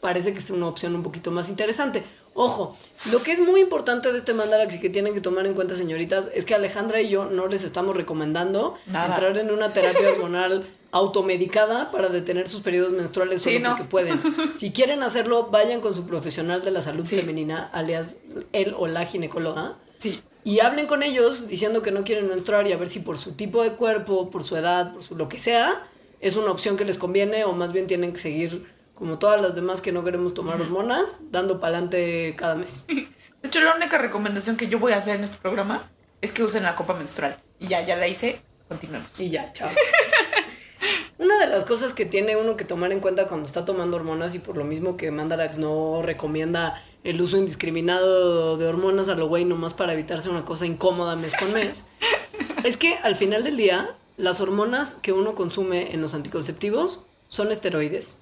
parece que es una opción un poquito más interesante. Ojo, lo que es muy importante de este Mandarax y que tienen que tomar en cuenta, señoritas, es que Alejandra y yo no les estamos recomendando Nada. entrar en una terapia hormonal automedicada para detener sus periodos menstruales Sí, solo no. porque pueden. Si quieren hacerlo, vayan con su profesional de la salud Sí. femenina, alias él o la ginecóloga, Sí. y hablen con ellos diciendo que no quieren menstruar y a ver si por su tipo de cuerpo, por su edad, por su lo que sea, es una opción que les conviene o más bien tienen que seguir como todas las demás que no queremos tomar hormonas, dando para adelante cada mes. De hecho, la única recomendación que yo voy a hacer en este programa es que usen la copa menstrual. Y ya, ya la hice. Continuemos. Y ya, chao. Una de las cosas que tiene uno que tomar en cuenta cuando está tomando hormonas y por lo mismo que Mandarax no recomienda el uso indiscriminado de hormonas a lo güey nomás para evitarse una cosa incómoda mes con mes, es que al final del día las hormonas que uno consume en los anticonceptivos son esteroides.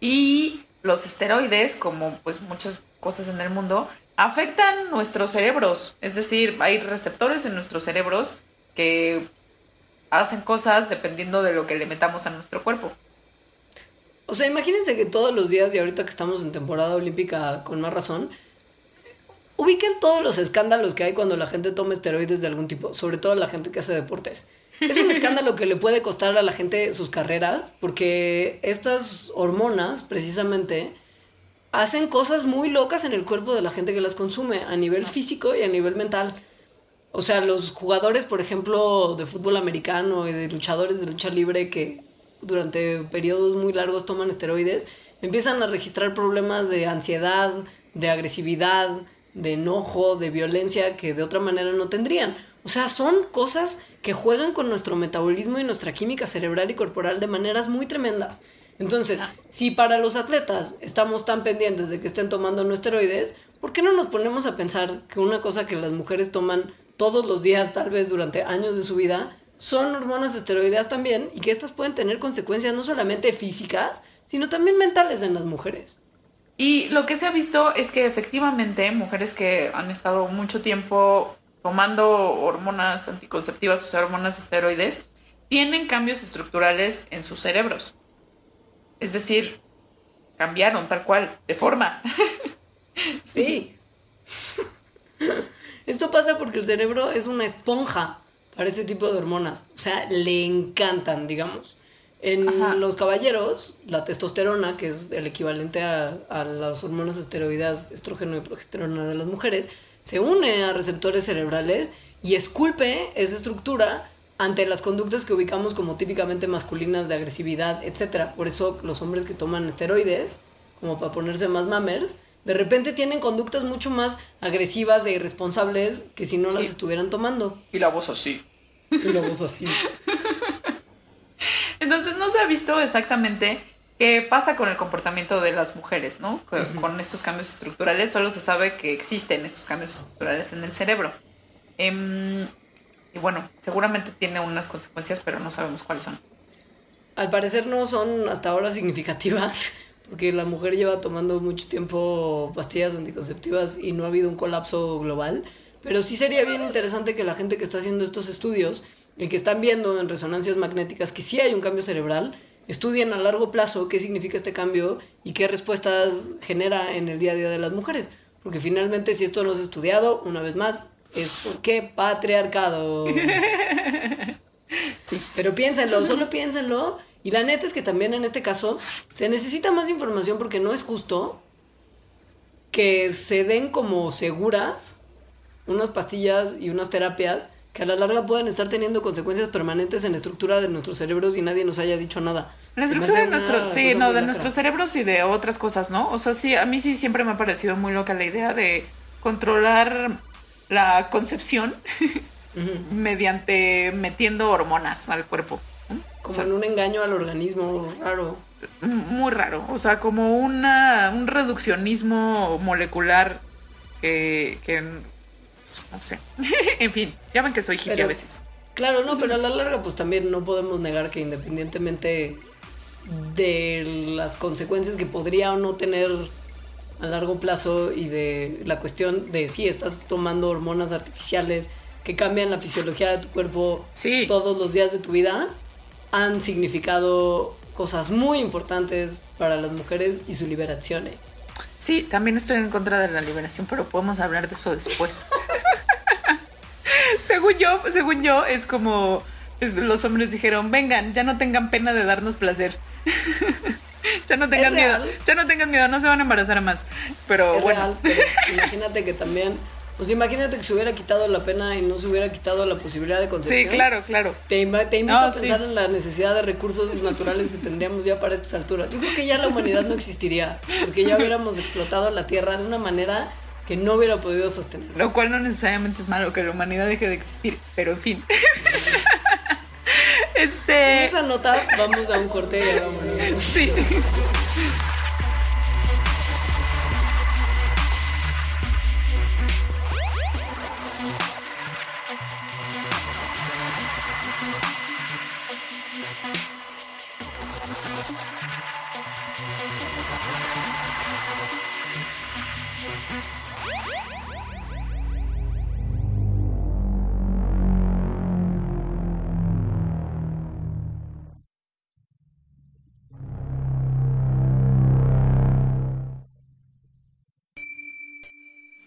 Y los esteroides, como pues muchas cosas en el mundo, afectan nuestros cerebros. Es decir, hay receptores en nuestros cerebros que hacen cosas dependiendo de lo que le metamos a nuestro cuerpo. O sea, imagínense que todos los días, y ahorita que estamos en temporada olímpica con más razón, ubiquen todos los escándalos que hay cuando la gente toma esteroides de algún tipo, sobre todo la gente que hace deportes. Es un escándalo que le puede costar a la gente sus carreras, porque estas hormonas, precisamente, hacen cosas muy locas en el cuerpo de la gente que las consume, a nivel físico y a nivel mental. O sea, los jugadores, por ejemplo, de fútbol americano y de luchadores de lucha libre que durante periodos muy largos toman esteroides, empiezan a registrar problemas de ansiedad, de agresividad, de enojo, de violencia que de otra manera no tendrían. O sea, son cosas que juegan con nuestro metabolismo y nuestra química cerebral y corporal de maneras muy tremendas. Entonces, si para los atletas estamos tan pendientes de que estén tomando no esteroides, ¿por qué no nos ponemos a pensar que una cosa que las mujeres toman todos los días, tal vez durante años de su vida, son hormonas esteroideas también y que estas pueden tener consecuencias no solamente físicas, sino también mentales en las mujeres? Y lo que se ha visto es que efectivamente mujeres que han estado mucho tiempo tomando hormonas anticonceptivas, o sea, hormonas esteroides, tienen cambios estructurales en sus cerebros. Es decir, cambiaron tal cual, de forma. Sí. Esto pasa porque el cerebro es una esponja para este tipo de hormonas. O sea, le encantan, digamos. En los caballeros, la testosterona, que es el equivalente a, a las hormonas esteroides, estrógeno y progesterona de las mujeres, se une a receptores cerebrales y esculpe esa estructura ante las conductas que ubicamos como típicamente masculinas de agresividad, etc. Por eso los hombres que toman esteroides, como para ponerse más mamers, de repente tienen conductas mucho más agresivas e irresponsables que si no las estuvieran tomando. Y la voz así. Y la voz así. Entonces no se ha visto exactamente qué pasa con el comportamiento de las mujeres, ¿no? Con, con estos cambios estructurales, solo se sabe que existen estos cambios estructurales en el cerebro. Em, y bueno, seguramente tiene unas consecuencias, pero no sabemos cuáles son. Al parecer no son hasta ahora significativas, porque la mujer lleva tomando mucho tiempo pastillas anticonceptivas y no ha habido un colapso global. Pero sí sería bien interesante que la gente que está haciendo estos estudios y que están viendo en resonancias magnéticas que sí hay un cambio cerebral, estudien a largo plazo qué significa este cambio y qué respuestas genera en el día a día de las mujeres. Porque finalmente si esto no ha estudiado, una vez más, es porque patriarcado. Sí, pero piénsenlo, solo piénsenlo. Y la neta es que también en este caso se necesita más información porque no es justo que se den como seguras unas pastillas y unas terapias que a la larga pueden estar teniendo consecuencias permanentes en la estructura de nuestros cerebros y nadie nos haya dicho nada. La estructura de una nuestros, sí, no, de nuestros cerebros y de otras cosas, ¿no? O sea, sí, a mí sí siempre me ha parecido muy loca la idea de controlar la concepción mediante metiendo hormonas al cuerpo. ¿no? O Como sea, en un engaño al organismo raro. muy raro. O sea, como una, un reduccionismo molecular que, que no sé. en fin, ya ven que soy hippie Pero- a veces. Claro, no, pero a la larga pues también no podemos negar que independientemente de las consecuencias que podría o no tener a largo plazo y de la cuestión de si estás tomando hormonas artificiales que cambian la fisiología de tu cuerpo Sí. todos los días de tu vida, han significado cosas muy importantes para las mujeres y su liberación. ¿eh? Sí, también estoy en contra de la liberación, pero podemos hablar de eso después. según yo, según yo, es como es- los hombres dijeron, vengan, ya no tengan pena de darnos placer. ya no tengan Es miedo, real. ya no tengan miedo, no se van a embarazar más. Pero es bueno, real, pero imagínate que también, pues imagínate que se hubiera quitado la pena y no se hubiera quitado la posibilidad de concepción. sí, claro, claro. Te, invito a sí. pensar en la necesidad de recursos naturales que tendríamos ya para estas alturas. Yo creo que ya la humanidad no existiría, porque ya hubiéramos explotado la Tierra de una manera que no hubiera podido sostenerse. Lo cual no necesariamente es malo que la humanidad deje de existir, pero en fin. En este. esa nota vamos a un corte y volvemos. Sí.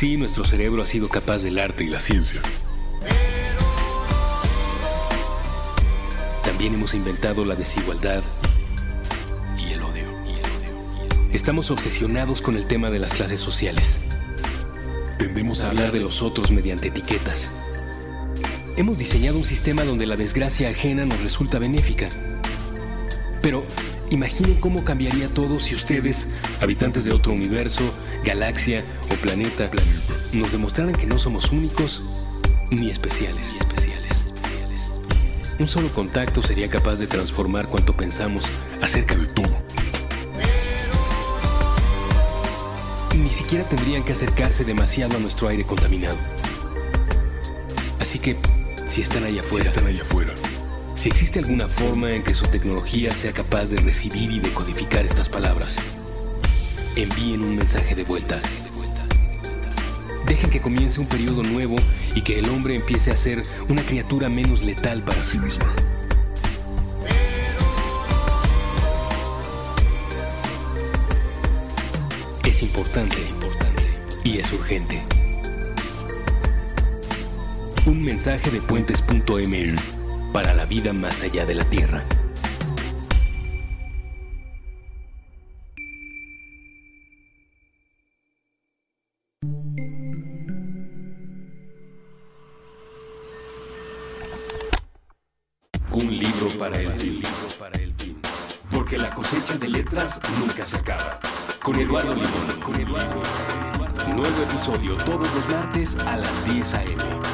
Sí, nuestro cerebro ha sido capaz del arte y la ciencia. También hemos inventado la desigualdad y el odio. Estamos obsesionados con el tema de las clases sociales. Tendemos a hablar de los otros mediante etiquetas. Hemos diseñado un sistema donde la desgracia ajena nos resulta benéfica. Pero imaginen cómo cambiaría todo si ustedes, habitantes de otro universo, galaxia o planeta, nos demostraran que no somos únicos ni especiales. Un solo contacto sería capaz de transformar cuanto pensamos acerca de todo. Ni siquiera tendrían que acercarse demasiado a nuestro aire contaminado. Así que, si están allá afuera, están allá afuera. Si existe alguna forma en que su tecnología sea capaz de recibir y decodificar estas palabras, envíen un mensaje de vuelta. Dejen que comience un periodo nuevo y que el hombre empiece a ser una criatura menos letal para sí misma. Es importante, es importante y es urgente. Un mensaje de puentes.ml para la vida más allá de la Tierra. Episodio todos los martes a las 10 a.m.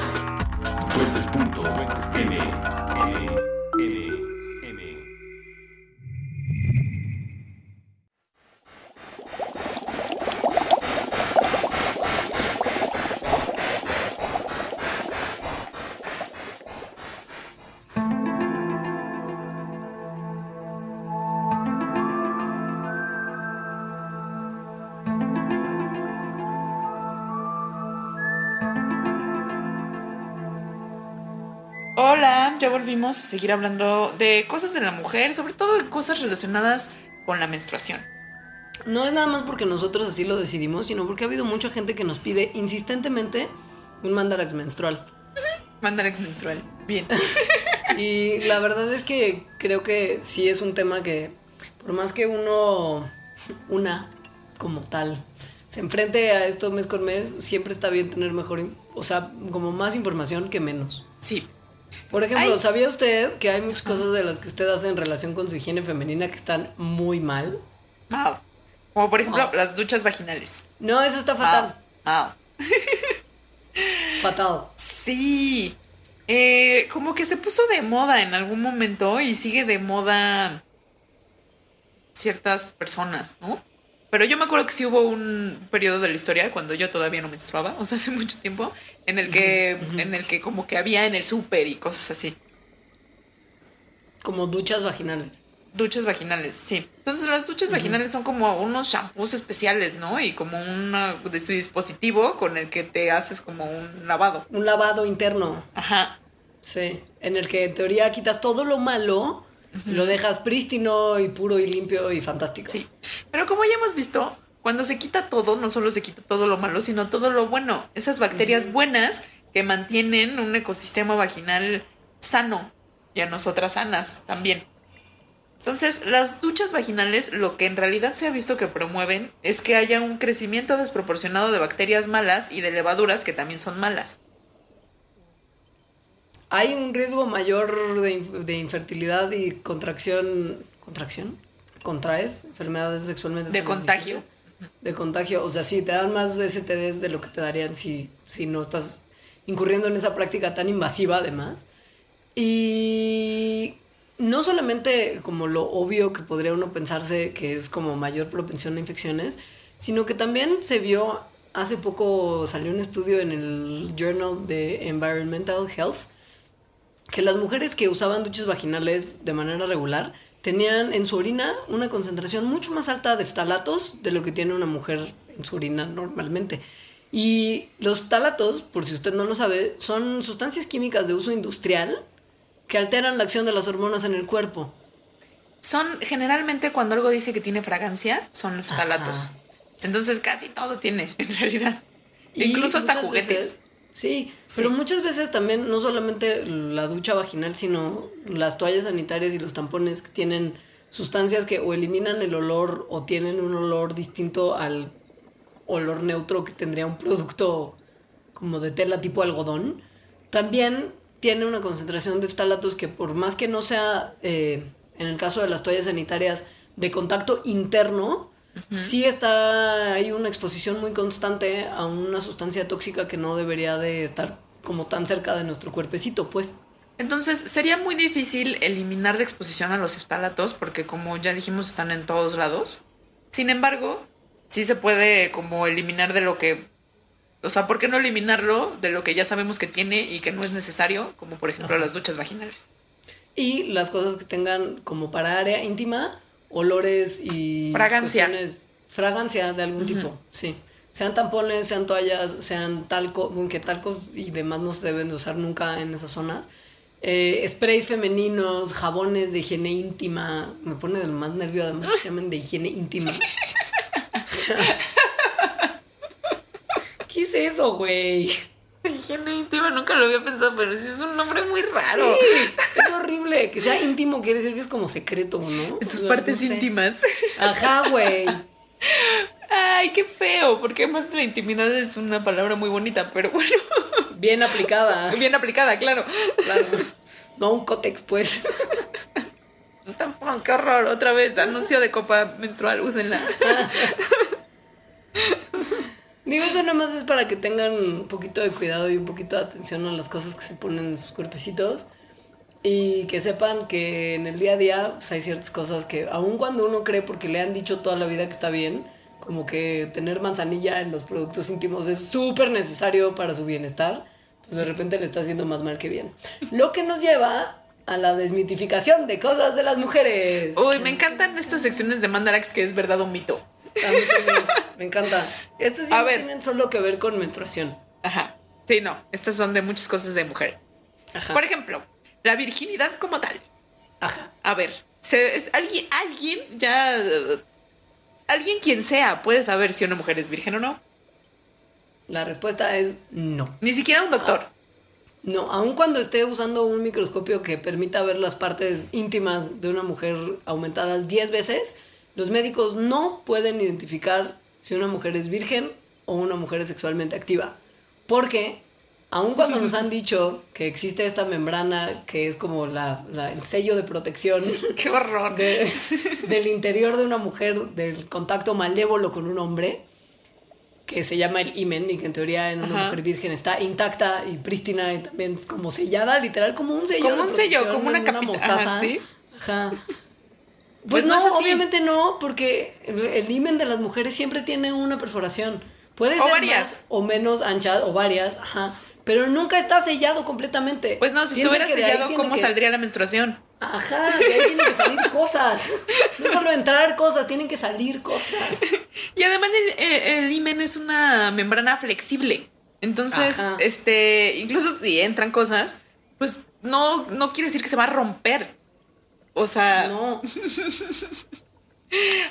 ya volvimos a seguir hablando de cosas de la mujer, sobre todo de cosas relacionadas con la menstruación. No es nada más porque nosotros así lo decidimos, sino porque ha habido mucha gente que nos pide insistentemente un mandarax menstrual. Mandarax menstrual. Bien. Y la verdad es que creo que sí es un tema que, por más que uno, una como tal, se enfrente a esto mes con mes, siempre está bien tener mejor, o sea, como más información que menos. Sí. Por ejemplo, Ay. ¿sabía usted que hay muchas cosas de las que usted hace en relación con su higiene femenina que están muy mal? Mal. Como por ejemplo las duchas vaginales. No, eso está fatal. Mal. Fatal. Sí. Eh, como que se puso de moda en algún momento y sigue de moda ciertas personas, ¿no? Pero yo me acuerdo que sí hubo un periodo de la historia cuando yo todavía no menstruaba, o sea, hace mucho tiempo, en el que, en el que como que había en el súper y cosas así. Como duchas vaginales. Duchas vaginales, sí. Entonces las duchas vaginales son como unos shampoos especiales, ¿no? Y como una de su dispositivo con el que te haces como un lavado. Un lavado interno. Ajá. Sí. En el que en teoría quitas todo lo malo, lo dejas prístino y puro y limpio y fantástico. Sí. Pero como ya hemos visto, cuando se quita todo, no solo se quita todo lo malo, sino todo lo bueno. Esas bacterias buenas que mantienen un ecosistema vaginal sano y a nosotras sanas también. Entonces, las duchas vaginales lo que en realidad se ha visto que promueven es que haya un crecimiento desproporcionado de bacterias malas y de levaduras que también son malas. Hay un riesgo mayor de, inf- de infertilidad y contracción. ¿Contracción? ¿Contraes enfermedades sexualmente De contagio. De contagio. O sea, sí, te dan más STDs de lo que te darían si, si no estás incurriendo en esa práctica tan invasiva, además. Y no solamente como lo obvio que podría uno pensarse que es como mayor propensión a infecciones, sino que también se vio, hace poco salió un estudio en el Journal de Environmental Health, que las mujeres que usaban duchas vaginales de manera regular tenían en su orina una concentración mucho más alta de ftalatos de lo que tiene una mujer en su orina normalmente. Y los ftalatos, por si usted no lo sabe, son sustancias químicas de uso industrial que alteran la acción de las hormonas en el cuerpo. Son generalmente cuando algo dice que tiene fragancia, son ftalatos. Entonces casi todo tiene, en realidad. Y Incluso hasta juguetes. veces- sí, pero muchas veces también, no solamente la ducha vaginal, sino las toallas sanitarias y los tampones que tienen sustancias que o eliminan el olor o tienen un olor distinto al olor neutro que tendría un producto como de tela tipo algodón. También tiene una concentración de ftalatos que por más que no sea, eh, en el caso de las toallas sanitarias, de contacto interno, sí está, hay una exposición muy constante a una sustancia tóxica que no debería de estar como tan cerca de nuestro cuerpecito, pues. Entonces sería muy difícil eliminar la exposición a los ftalatos porque como ya dijimos están en todos lados. Sin embargo, sí se puede como eliminar de lo que... O sea, ¿por qué no eliminarlo de lo que ya sabemos que tiene y que no es necesario? Como por ejemplo las duchas vaginales. Y las cosas que tengan como para área íntima, olores y... Fragancia. Fragancia de algún tipo, sí. Sean tampones, sean toallas, sean talco, aunque talcos y demás no se deben de usar nunca en esas zonas. Eh, sprays femeninos, jabones de higiene íntima. Me pone de más nervio además que se llamen de higiene íntima. O sea, ¿Qué es eso, güey? Higiene íntima nunca lo había pensado, pero sí es un nombre muy raro. Horrible. Que sea íntimo quiere decir que es como secreto, ¿no? En tus O sea, partes no sé. íntimas. Ajá, güey. Ay, qué feo, porque además la intimidad es una palabra muy bonita, pero bueno, Bien aplicada. bien aplicada, claro. Claro. No un cótex, pues. Tampón, qué horror, otra vez, anuncio de copa menstrual, úsenla. Digo, eso nada más es para que tengan un poquito de cuidado y un poquito de atención a las cosas que se ponen en sus cuerpecitos. Y que sepan que en el día a día pues, hay ciertas cosas que, aun cuando uno cree porque le han dicho toda la vida que está bien, como que tener manzanilla en los productos íntimos es súper necesario para su bienestar, pues de repente le está haciendo más mal que bien. Lo que nos lleva a la desmitificación de cosas de las mujeres. Uy, me encantan estas secciones de Mandarax que es verdad o mito. A mí también, me encanta. Estas sí A no ver. tienen solo que ver con menstruación. Ajá. Sí, no, estas son de muchas cosas de mujer. Ajá. Por ejemplo, la virginidad como tal. Ajá. A ver, se- es- alguien, alguien ya. Alguien quien sea puede saber si una mujer es virgen o no. La respuesta es no. Ni siquiera un doctor. No, aun cuando esté usando un microscopio que permita ver las partes íntimas de una mujer aumentadas 10 veces, los médicos no pueden identificar si una mujer es virgen o una mujer es sexualmente activa. Porque, aun cuando nos han dicho que existe esta membrana que es como la, la- el sello de protección Qué horror. de- del interior de una mujer, del contacto malévolo con un hombre, que se llama el imen y que en teoría en una Ajá. mujer virgen está intacta y prístina y también es como sellada, literal, como un sello. Como un sello, como una capita, ¿sí? Ajá. Pues Pues, no obviamente no, porque el, himen de las mujeres siempre tiene una perforación. Puede O ser varias. más o menos ancha o varias, ajá. Pero nunca está sellado completamente. Pues no, si estuviera sellado, ¿cómo que- saldría la menstruación? Ajá, de ahí tienen que salir cosas. No solo entrar cosas, tienen que salir cosas. Y además el, eh, el himen es una membrana flexible. Entonces, Ajá. este, incluso si entran cosas, pues no, no quiere decir que se va a romper. O sea, No.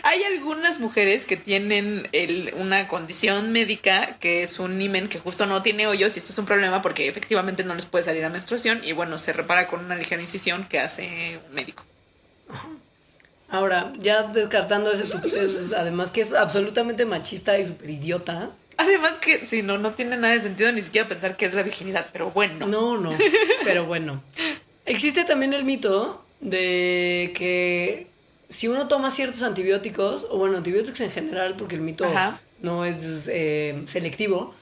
hay algunas mujeres que tienen el- una condición médica que es un himen que justo no tiene hoyos y esto es un problema porque efectivamente no les puede salir la menstruación y bueno, se repara con una ligera incisión que hace un médico. Ahora, ya descartando ese además que es absolutamente machista y súper idiota. Además que, si no, no tiene nada de sentido ni siquiera pensar que es la virginidad, pero bueno. No, no. Pero bueno. Existe también el mito de que si uno toma ciertos antibióticos, o bueno, antibióticos en general, porque el mito Ajá. no es eh, selectivo,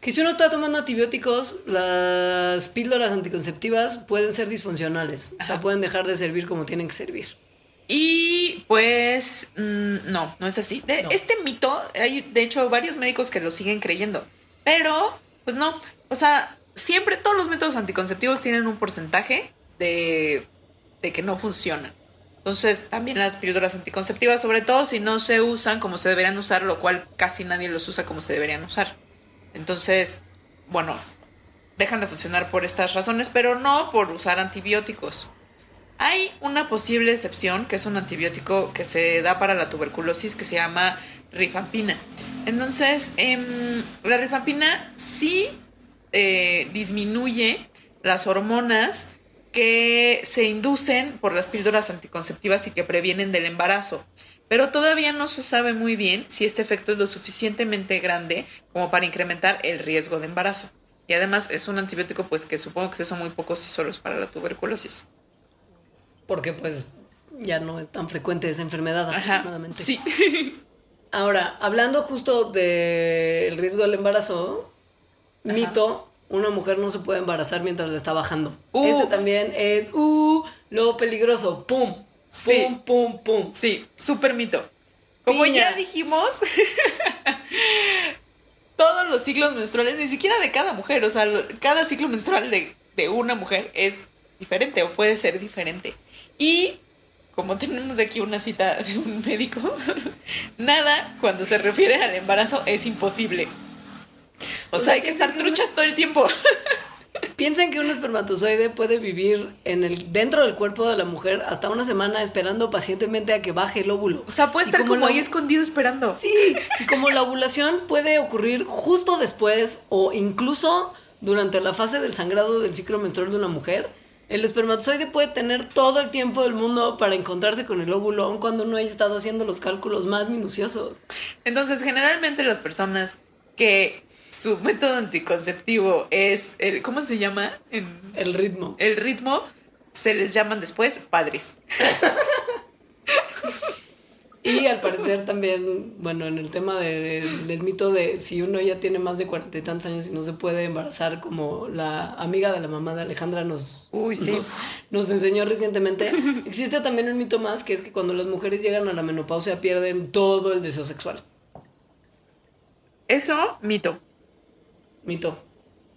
que si uno está tomando antibióticos, las píldoras anticonceptivas pueden ser disfuncionales. O sea, pueden dejar de servir como tienen que servir. Y pues mm, no, no es así. De, No. Este mito, hay de hecho varios médicos que lo siguen creyendo, pero pues no, o sea, siempre todos los métodos anticonceptivos tienen un porcentaje de, de que no funcionan. Entonces, también las píldoras anticonceptivas, sobre todo si no se usan como se deberían usar, lo cual casi nadie los usa como se deberían usar. Entonces, bueno, dejan de funcionar por estas razones, pero no por usar antibióticos. Hay una posible excepción, que es un antibiótico que se da para la tuberculosis, que se llama rifampina. Entonces, em, la rifampina sí eh, disminuye las hormonas que se inducen por las píldoras anticonceptivas y que previenen del embarazo. Pero todavía no se sabe muy bien si este efecto es lo suficientemente grande como para incrementar el riesgo de embarazo. Y además es un antibiótico pues que supongo que son muy pocos y solos para la tuberculosis. Porque pues ya no es tan frecuente esa enfermedad, afortunadamente. Sí. Ahora, hablando justo del riesgo del embarazo, mito, una mujer no se puede embarazar mientras le está bajando. Uh. Este también es, uh, lo peligroso. Pum, pum, Sí. pum, pum. Sí, súper mito. Como Piña. ya dijimos, todos los ciclos menstruales, ni siquiera de cada mujer, o sea, cada ciclo menstrual de, de una mujer es diferente o puede ser diferente. Y como tenemos aquí una cita de un médico, nada cuando se refiere al embarazo es imposible. O, sea, hay que estar truchas todo el tiempo. Piensen que un espermatozoide puede vivir en el, dentro del cuerpo de la mujer hasta una semana esperando pacientemente a que baje el óvulo. O sea, puede Y estar como, la- ahí escondido esperando. Sí, y como la ovulación puede ocurrir justo después o incluso durante la fase del sangrado del ciclo menstrual de una mujer, el espermatozoide puede tener todo el tiempo del mundo para encontrarse con el óvulo, aun cuando no haya estado haciendo los cálculos más minuciosos. Entonces, generalmente las personas que su método anticonceptivo es el, ¿cómo se llama? En El ritmo. el ritmo, se les llaman después padres. Y al parecer también, bueno, en el tema de- del mito de si uno ya tiene más de cuarenta y tantos años y no se puede embarazar, como la amiga de la mamá de Alejandra nos, Uy, sí. nos, nos enseñó recientemente, existe también un mito más que es que cuando las mujeres llegan a la menopausia pierden todo el deseo sexual. Eso, mito. Mito,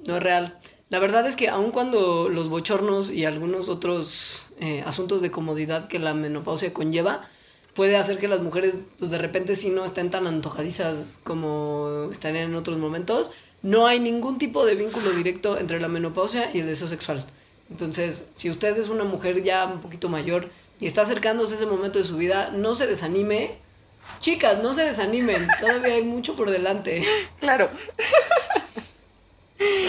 no es real. La verdad es que aun cuando los bochornos y algunos otros eh, asuntos de comodidad que la menopausia conlleva, puede hacer que las mujeres, pues de repente sí no estén tan antojadizas como estarían en otros momentos, no hay ningún tipo de vínculo directo entre la menopausia y el deseo sexual. Entonces, si usted es una mujer ya un poquito mayor y está acercándose a ese momento de su vida, no se desanime. Chicas, no se desanimen, todavía hay mucho por delante. Claro.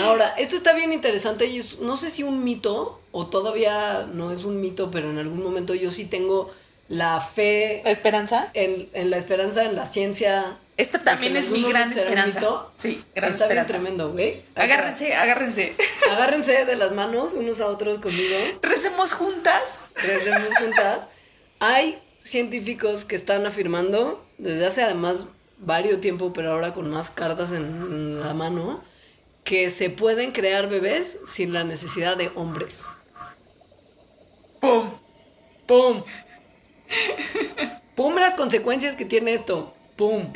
Ahora, esto está bien interesante y es- no sé si un mito o todavía no es un mito, pero en algún momento yo sí tengo la fe ¿La esperanza? en, en la esperanza, en la ciencia. Esta también es mi gran esperanza. mito. Sí, gran Está bien esperanza. tremendo, güey. Agárrense, agárrense. Agárrense de las manos unos a otros conmigo. Recemos juntas. Crecemos juntas. Hay científicos que están afirmando, desde hace además varios tiempo, pero ahora con más cartas en la mano, que se pueden crear bebés sin la necesidad de hombres. ¡Pum! ¡Pum! ¡Pum! Las consecuencias que tiene esto. ¡Pum!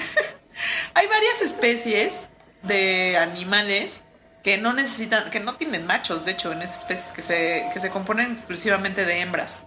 Hay varias especies de animales que no necesitan, que no tienen machos, de hecho, en esas especies que se, que se componen exclusivamente de hembras.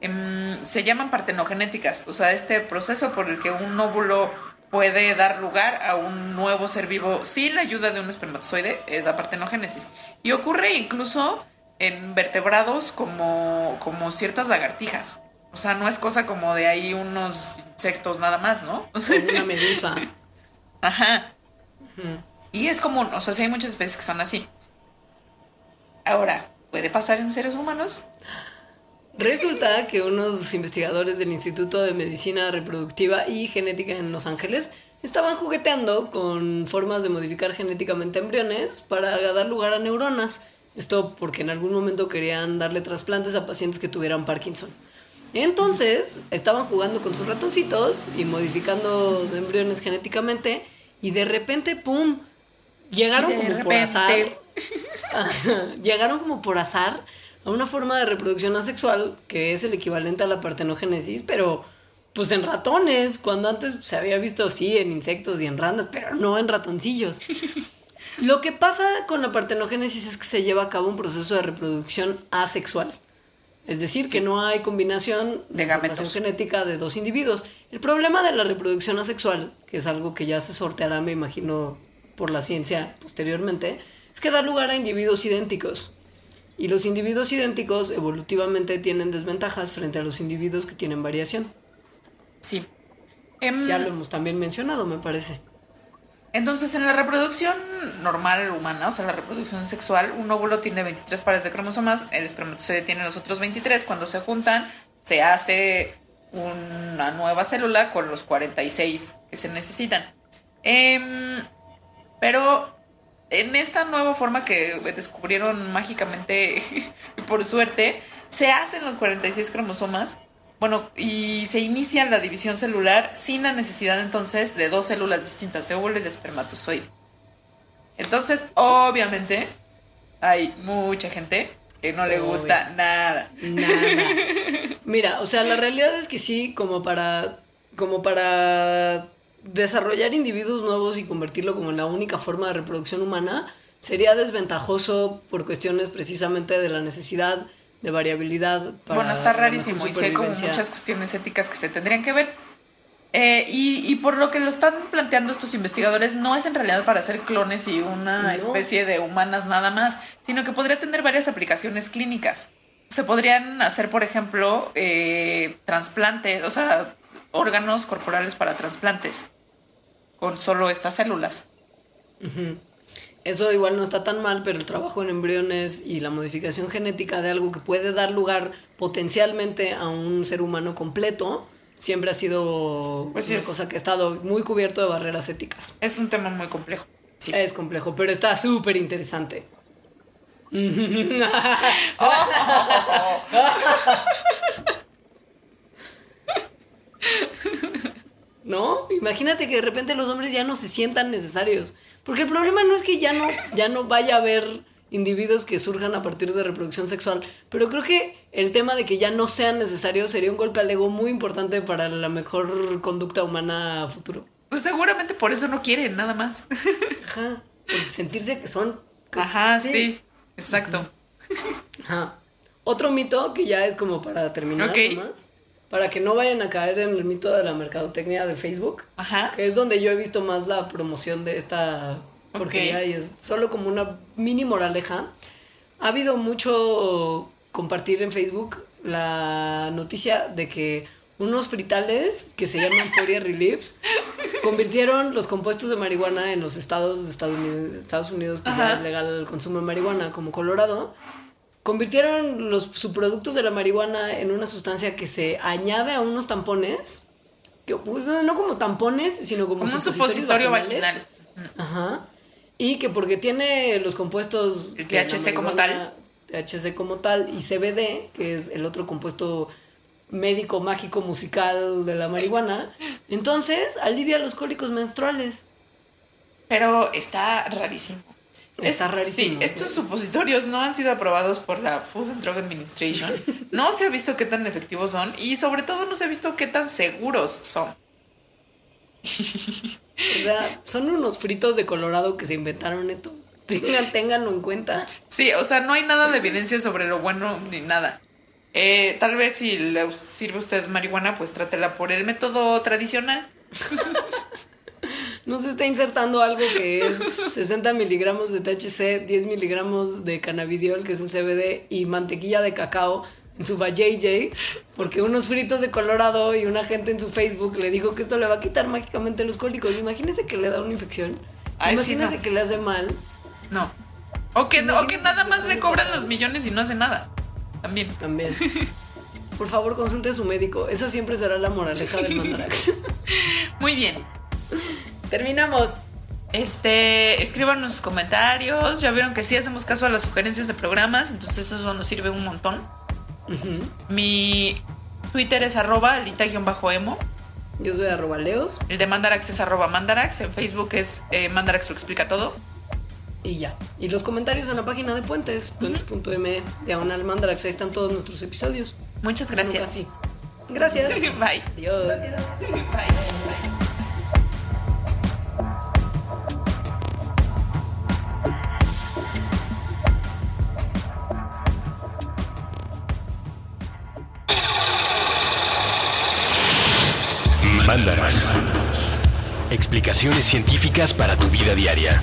Em, se llaman partenogenéticas, o sea, este proceso por el que un óvulo puede dar lugar a un nuevo ser vivo sin la ayuda de un espermatozoide es la partenogénesis. Y ocurre incluso en vertebrados como, como ciertas lagartijas. O sea, no es cosa como de ahí unos insectos nada más, ¿no? Como una medusa. Ajá. Y es común, o sea, sí hay muchas especies que son así. Ahora, ¿puede pasar en seres humanos? Resulta que unos investigadores del Instituto de Medicina Reproductiva y Genética en Los Ángeles estaban jugueteando con formas de modificar genéticamente embriones para dar lugar a neuronas. Esto porque en algún momento querían darle trasplantes a pacientes que tuvieran Parkinson. Entonces, estaban jugando con sus ratoncitos y modificando embriones genéticamente y de repente, ¡pum! Llegaron como por azar. Llegaron como por azar a una forma de reproducción asexual que es el equivalente a la partenogénesis, pero pues en ratones, cuando antes se había visto así en insectos y en ranas, pero no en ratoncillos. Lo que pasa con la partenogénesis es que se lleva a cabo un proceso de reproducción asexual. Es decir, que no hay combinación de, De genética de dos individuos. El problema de la reproducción asexual, que es algo que ya se sorteará, me imagino, por la ciencia posteriormente, es que da lugar a individuos idénticos. Y los individuos idénticos evolutivamente tienen desventajas frente a los individuos que tienen variación. Sí. Em, Ya lo hemos también mencionado, me parece. Entonces, en la reproducción normal humana, o sea, la reproducción sexual, un óvulo tiene 23 pares de cromosomas, el espermatozoide tiene los otros 23. Cuando se juntan, se hace una nueva célula con los 46 que se necesitan. Em, pero en esta nueva forma que descubrieron mágicamente y por suerte, se hacen los 46 cromosomas. Bueno, y se inicia la división celular sin la necesidad entonces de dos células distintas, de óvulo y de espermatozoide. Entonces, obviamente, hay mucha gente que no le Obvio. gusta nada. Nada. Mira, o sea, la realidad es que sí, como para, como para desarrollar individuos nuevos y convertirlo como en la única forma de reproducción humana, sería desventajoso por cuestiones precisamente de la necesidad de variabilidad. para bueno, está rarísimo y sé como supervivencia. muchas cuestiones éticas que se tendrían que ver. Eh, y, y por lo que lo están planteando estos investigadores, no es en realidad para hacer clones y una No. especie de humanas nada más, sino que podría tener varias aplicaciones clínicas. Se podrían hacer, por ejemplo, eh, trasplantes, o sea, órganos corporales para trasplantes con solo estas células. Eso igual no está tan mal, pero el trabajo en embriones y la modificación genética de algo que puede dar lugar potencialmente a un ser humano completo siempre ha sido Pues una es- cosa que ha estado muy cubierto de barreras éticas. Es un tema muy complejo. Sí. Es complejo, pero está súper interesante. ¿No? Imagínate que de repente los hombres ya no se sientan necesarios. Porque el problema no es que ya no, ya no vaya a haber individuos que surjan a partir de reproducción sexual. Pero creo que el tema de que ya no sean necesarios sería un golpe al ego muy importante para la mejor conducta humana a futuro. Pues seguramente por eso no quieren, nada más. Ajá. Porque sentirse que son. Ajá, sí. Exacto. Ajá. Otro mito que ya es como para terminar Ok. nomás, para que no vayan a caer en el mito de la mercadotecnia de Facebook, Ajá. que es donde yo he visto más la promoción de esta porquería Ok. y es solo como una mini moraleja. Ha habido mucho compartir en Facebook la noticia de que unos fritales que se llaman Foria Reliefs convirtieron los compuestos de marihuana en los estados de Estados Unidos, Estados Unidos que ya es legal el consumo de marihuana, como Colorado, convirtieron los subproductos de la marihuana en una sustancia que se añade a unos tampones, que pues, no como tampones, sino como, Como un supositorio vaginal. Ajá. Y que porque tiene los compuestos... El THC como marihuana, THC como tal y CBD, que es el otro compuesto médico, mágico, musical de la marihuana, entonces alivia los cólicos menstruales. Pero está rarísimo. Está rarísimo. Sí, estos supositorios no han sido aprobados por la Food and Drug Administration. No se ha visto qué tan efectivos son y sobre todo no se ha visto qué tan seguros son. O sea, son unos fritos de Colorado que se inventaron esto. Tengan, ténganlo en cuenta. Sí, o sea, no hay nada de evidencia sobre lo bueno ni nada. Eh, tal vez si le sirve a usted marihuana, pues trátela por el método tradicional. No se está insertando algo que es 60 miligramos de THC, 10 miligramos de cannabidiol, que es el CBD, y mantequilla de cacao en su JJ, porque unos fritos de Colorado y una gente en su Facebook le dijo que esto le va a quitar mágicamente los cólicos. Imagínese que le da una infección. Ay, sí, Imagínese no. que le hace mal. No. O que, no- o que nada más le cobran los millones y no hace nada. También. También. Por favor, consulte a su médico. Esa siempre será la moraleja del mandarax. Muy bien. Terminamos. Este, escriban sus comentarios. Ya vieron que sí hacemos caso a las sugerencias de programas, entonces eso nos sirve un montón. Mi Twitter es arroba alita-emo. Yo soy arroba leos El de Mandarax es arroba Mandarax. En Facebook es eh, Mandarax lo explica todo. y ya. Y los comentarios en la página de Puentes, puentes.m, diagonal mandarax. Ahí están todos nuestros episodios. Muchas gracias. Gracias. Bye. Adiós. Bye. Facts. Explicaciones científicas para tu vida diaria.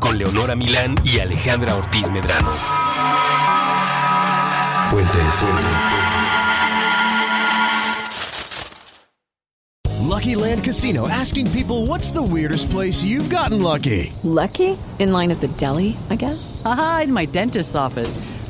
Con Leonora Milán y Alejandra Ortiz Medrano. Puentes. Lucky Land Casino asking people what's the weirdest place you've gotten lucky? Lucky? In line at the deli, I guess? Aha, in my dentist's office.